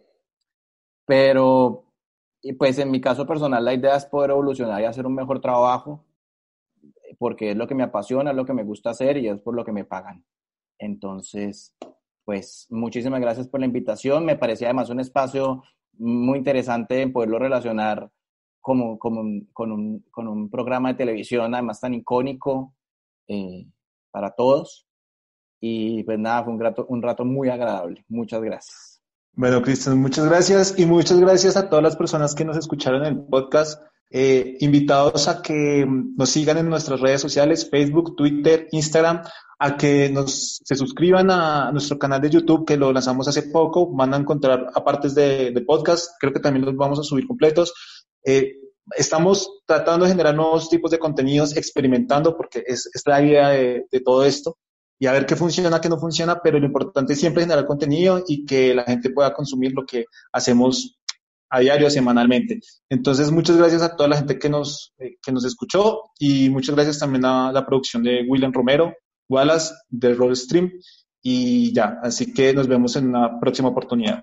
Pero, pues en mi caso personal, la idea es poder evolucionar y hacer un mejor trabajo, porque es lo que me apasiona, es lo que me gusta hacer y es por lo que me pagan. Entonces, pues muchísimas gracias por la invitación. Me parecía además un espacio muy interesante en poderlo relacionar como, como un- con, un, con un programa de televisión, además tan icónico eh, para todos. Y pues nada, fue un rato, un rato muy agradable. Muchas gracias. Bueno, Cristian, muchas gracias y muchas gracias a todas las personas que nos escucharon en el podcast. Eh, invitados a que nos sigan en nuestras redes sociales, Facebook, Twitter, Instagram, a que nos, se suscriban a nuestro canal de YouTube que lo lanzamos hace poco. Van a encontrar apartes de, de podcast, creo que también los vamos a subir completos. Eh, estamos tratando de generar nuevos tipos de contenidos, experimentando, porque es, es la idea de, todo esto y a ver qué funciona, qué no funciona, pero lo importante es siempre generar contenido y que la gente pueda consumir lo que hacemos a diario, semanalmente. Entonces, muchas gracias a toda la gente que nos, eh, que nos escuchó y muchas gracias también a la producción de William Romero, Wallace, de Roll Stream y ya, así que nos vemos en una próxima oportunidad.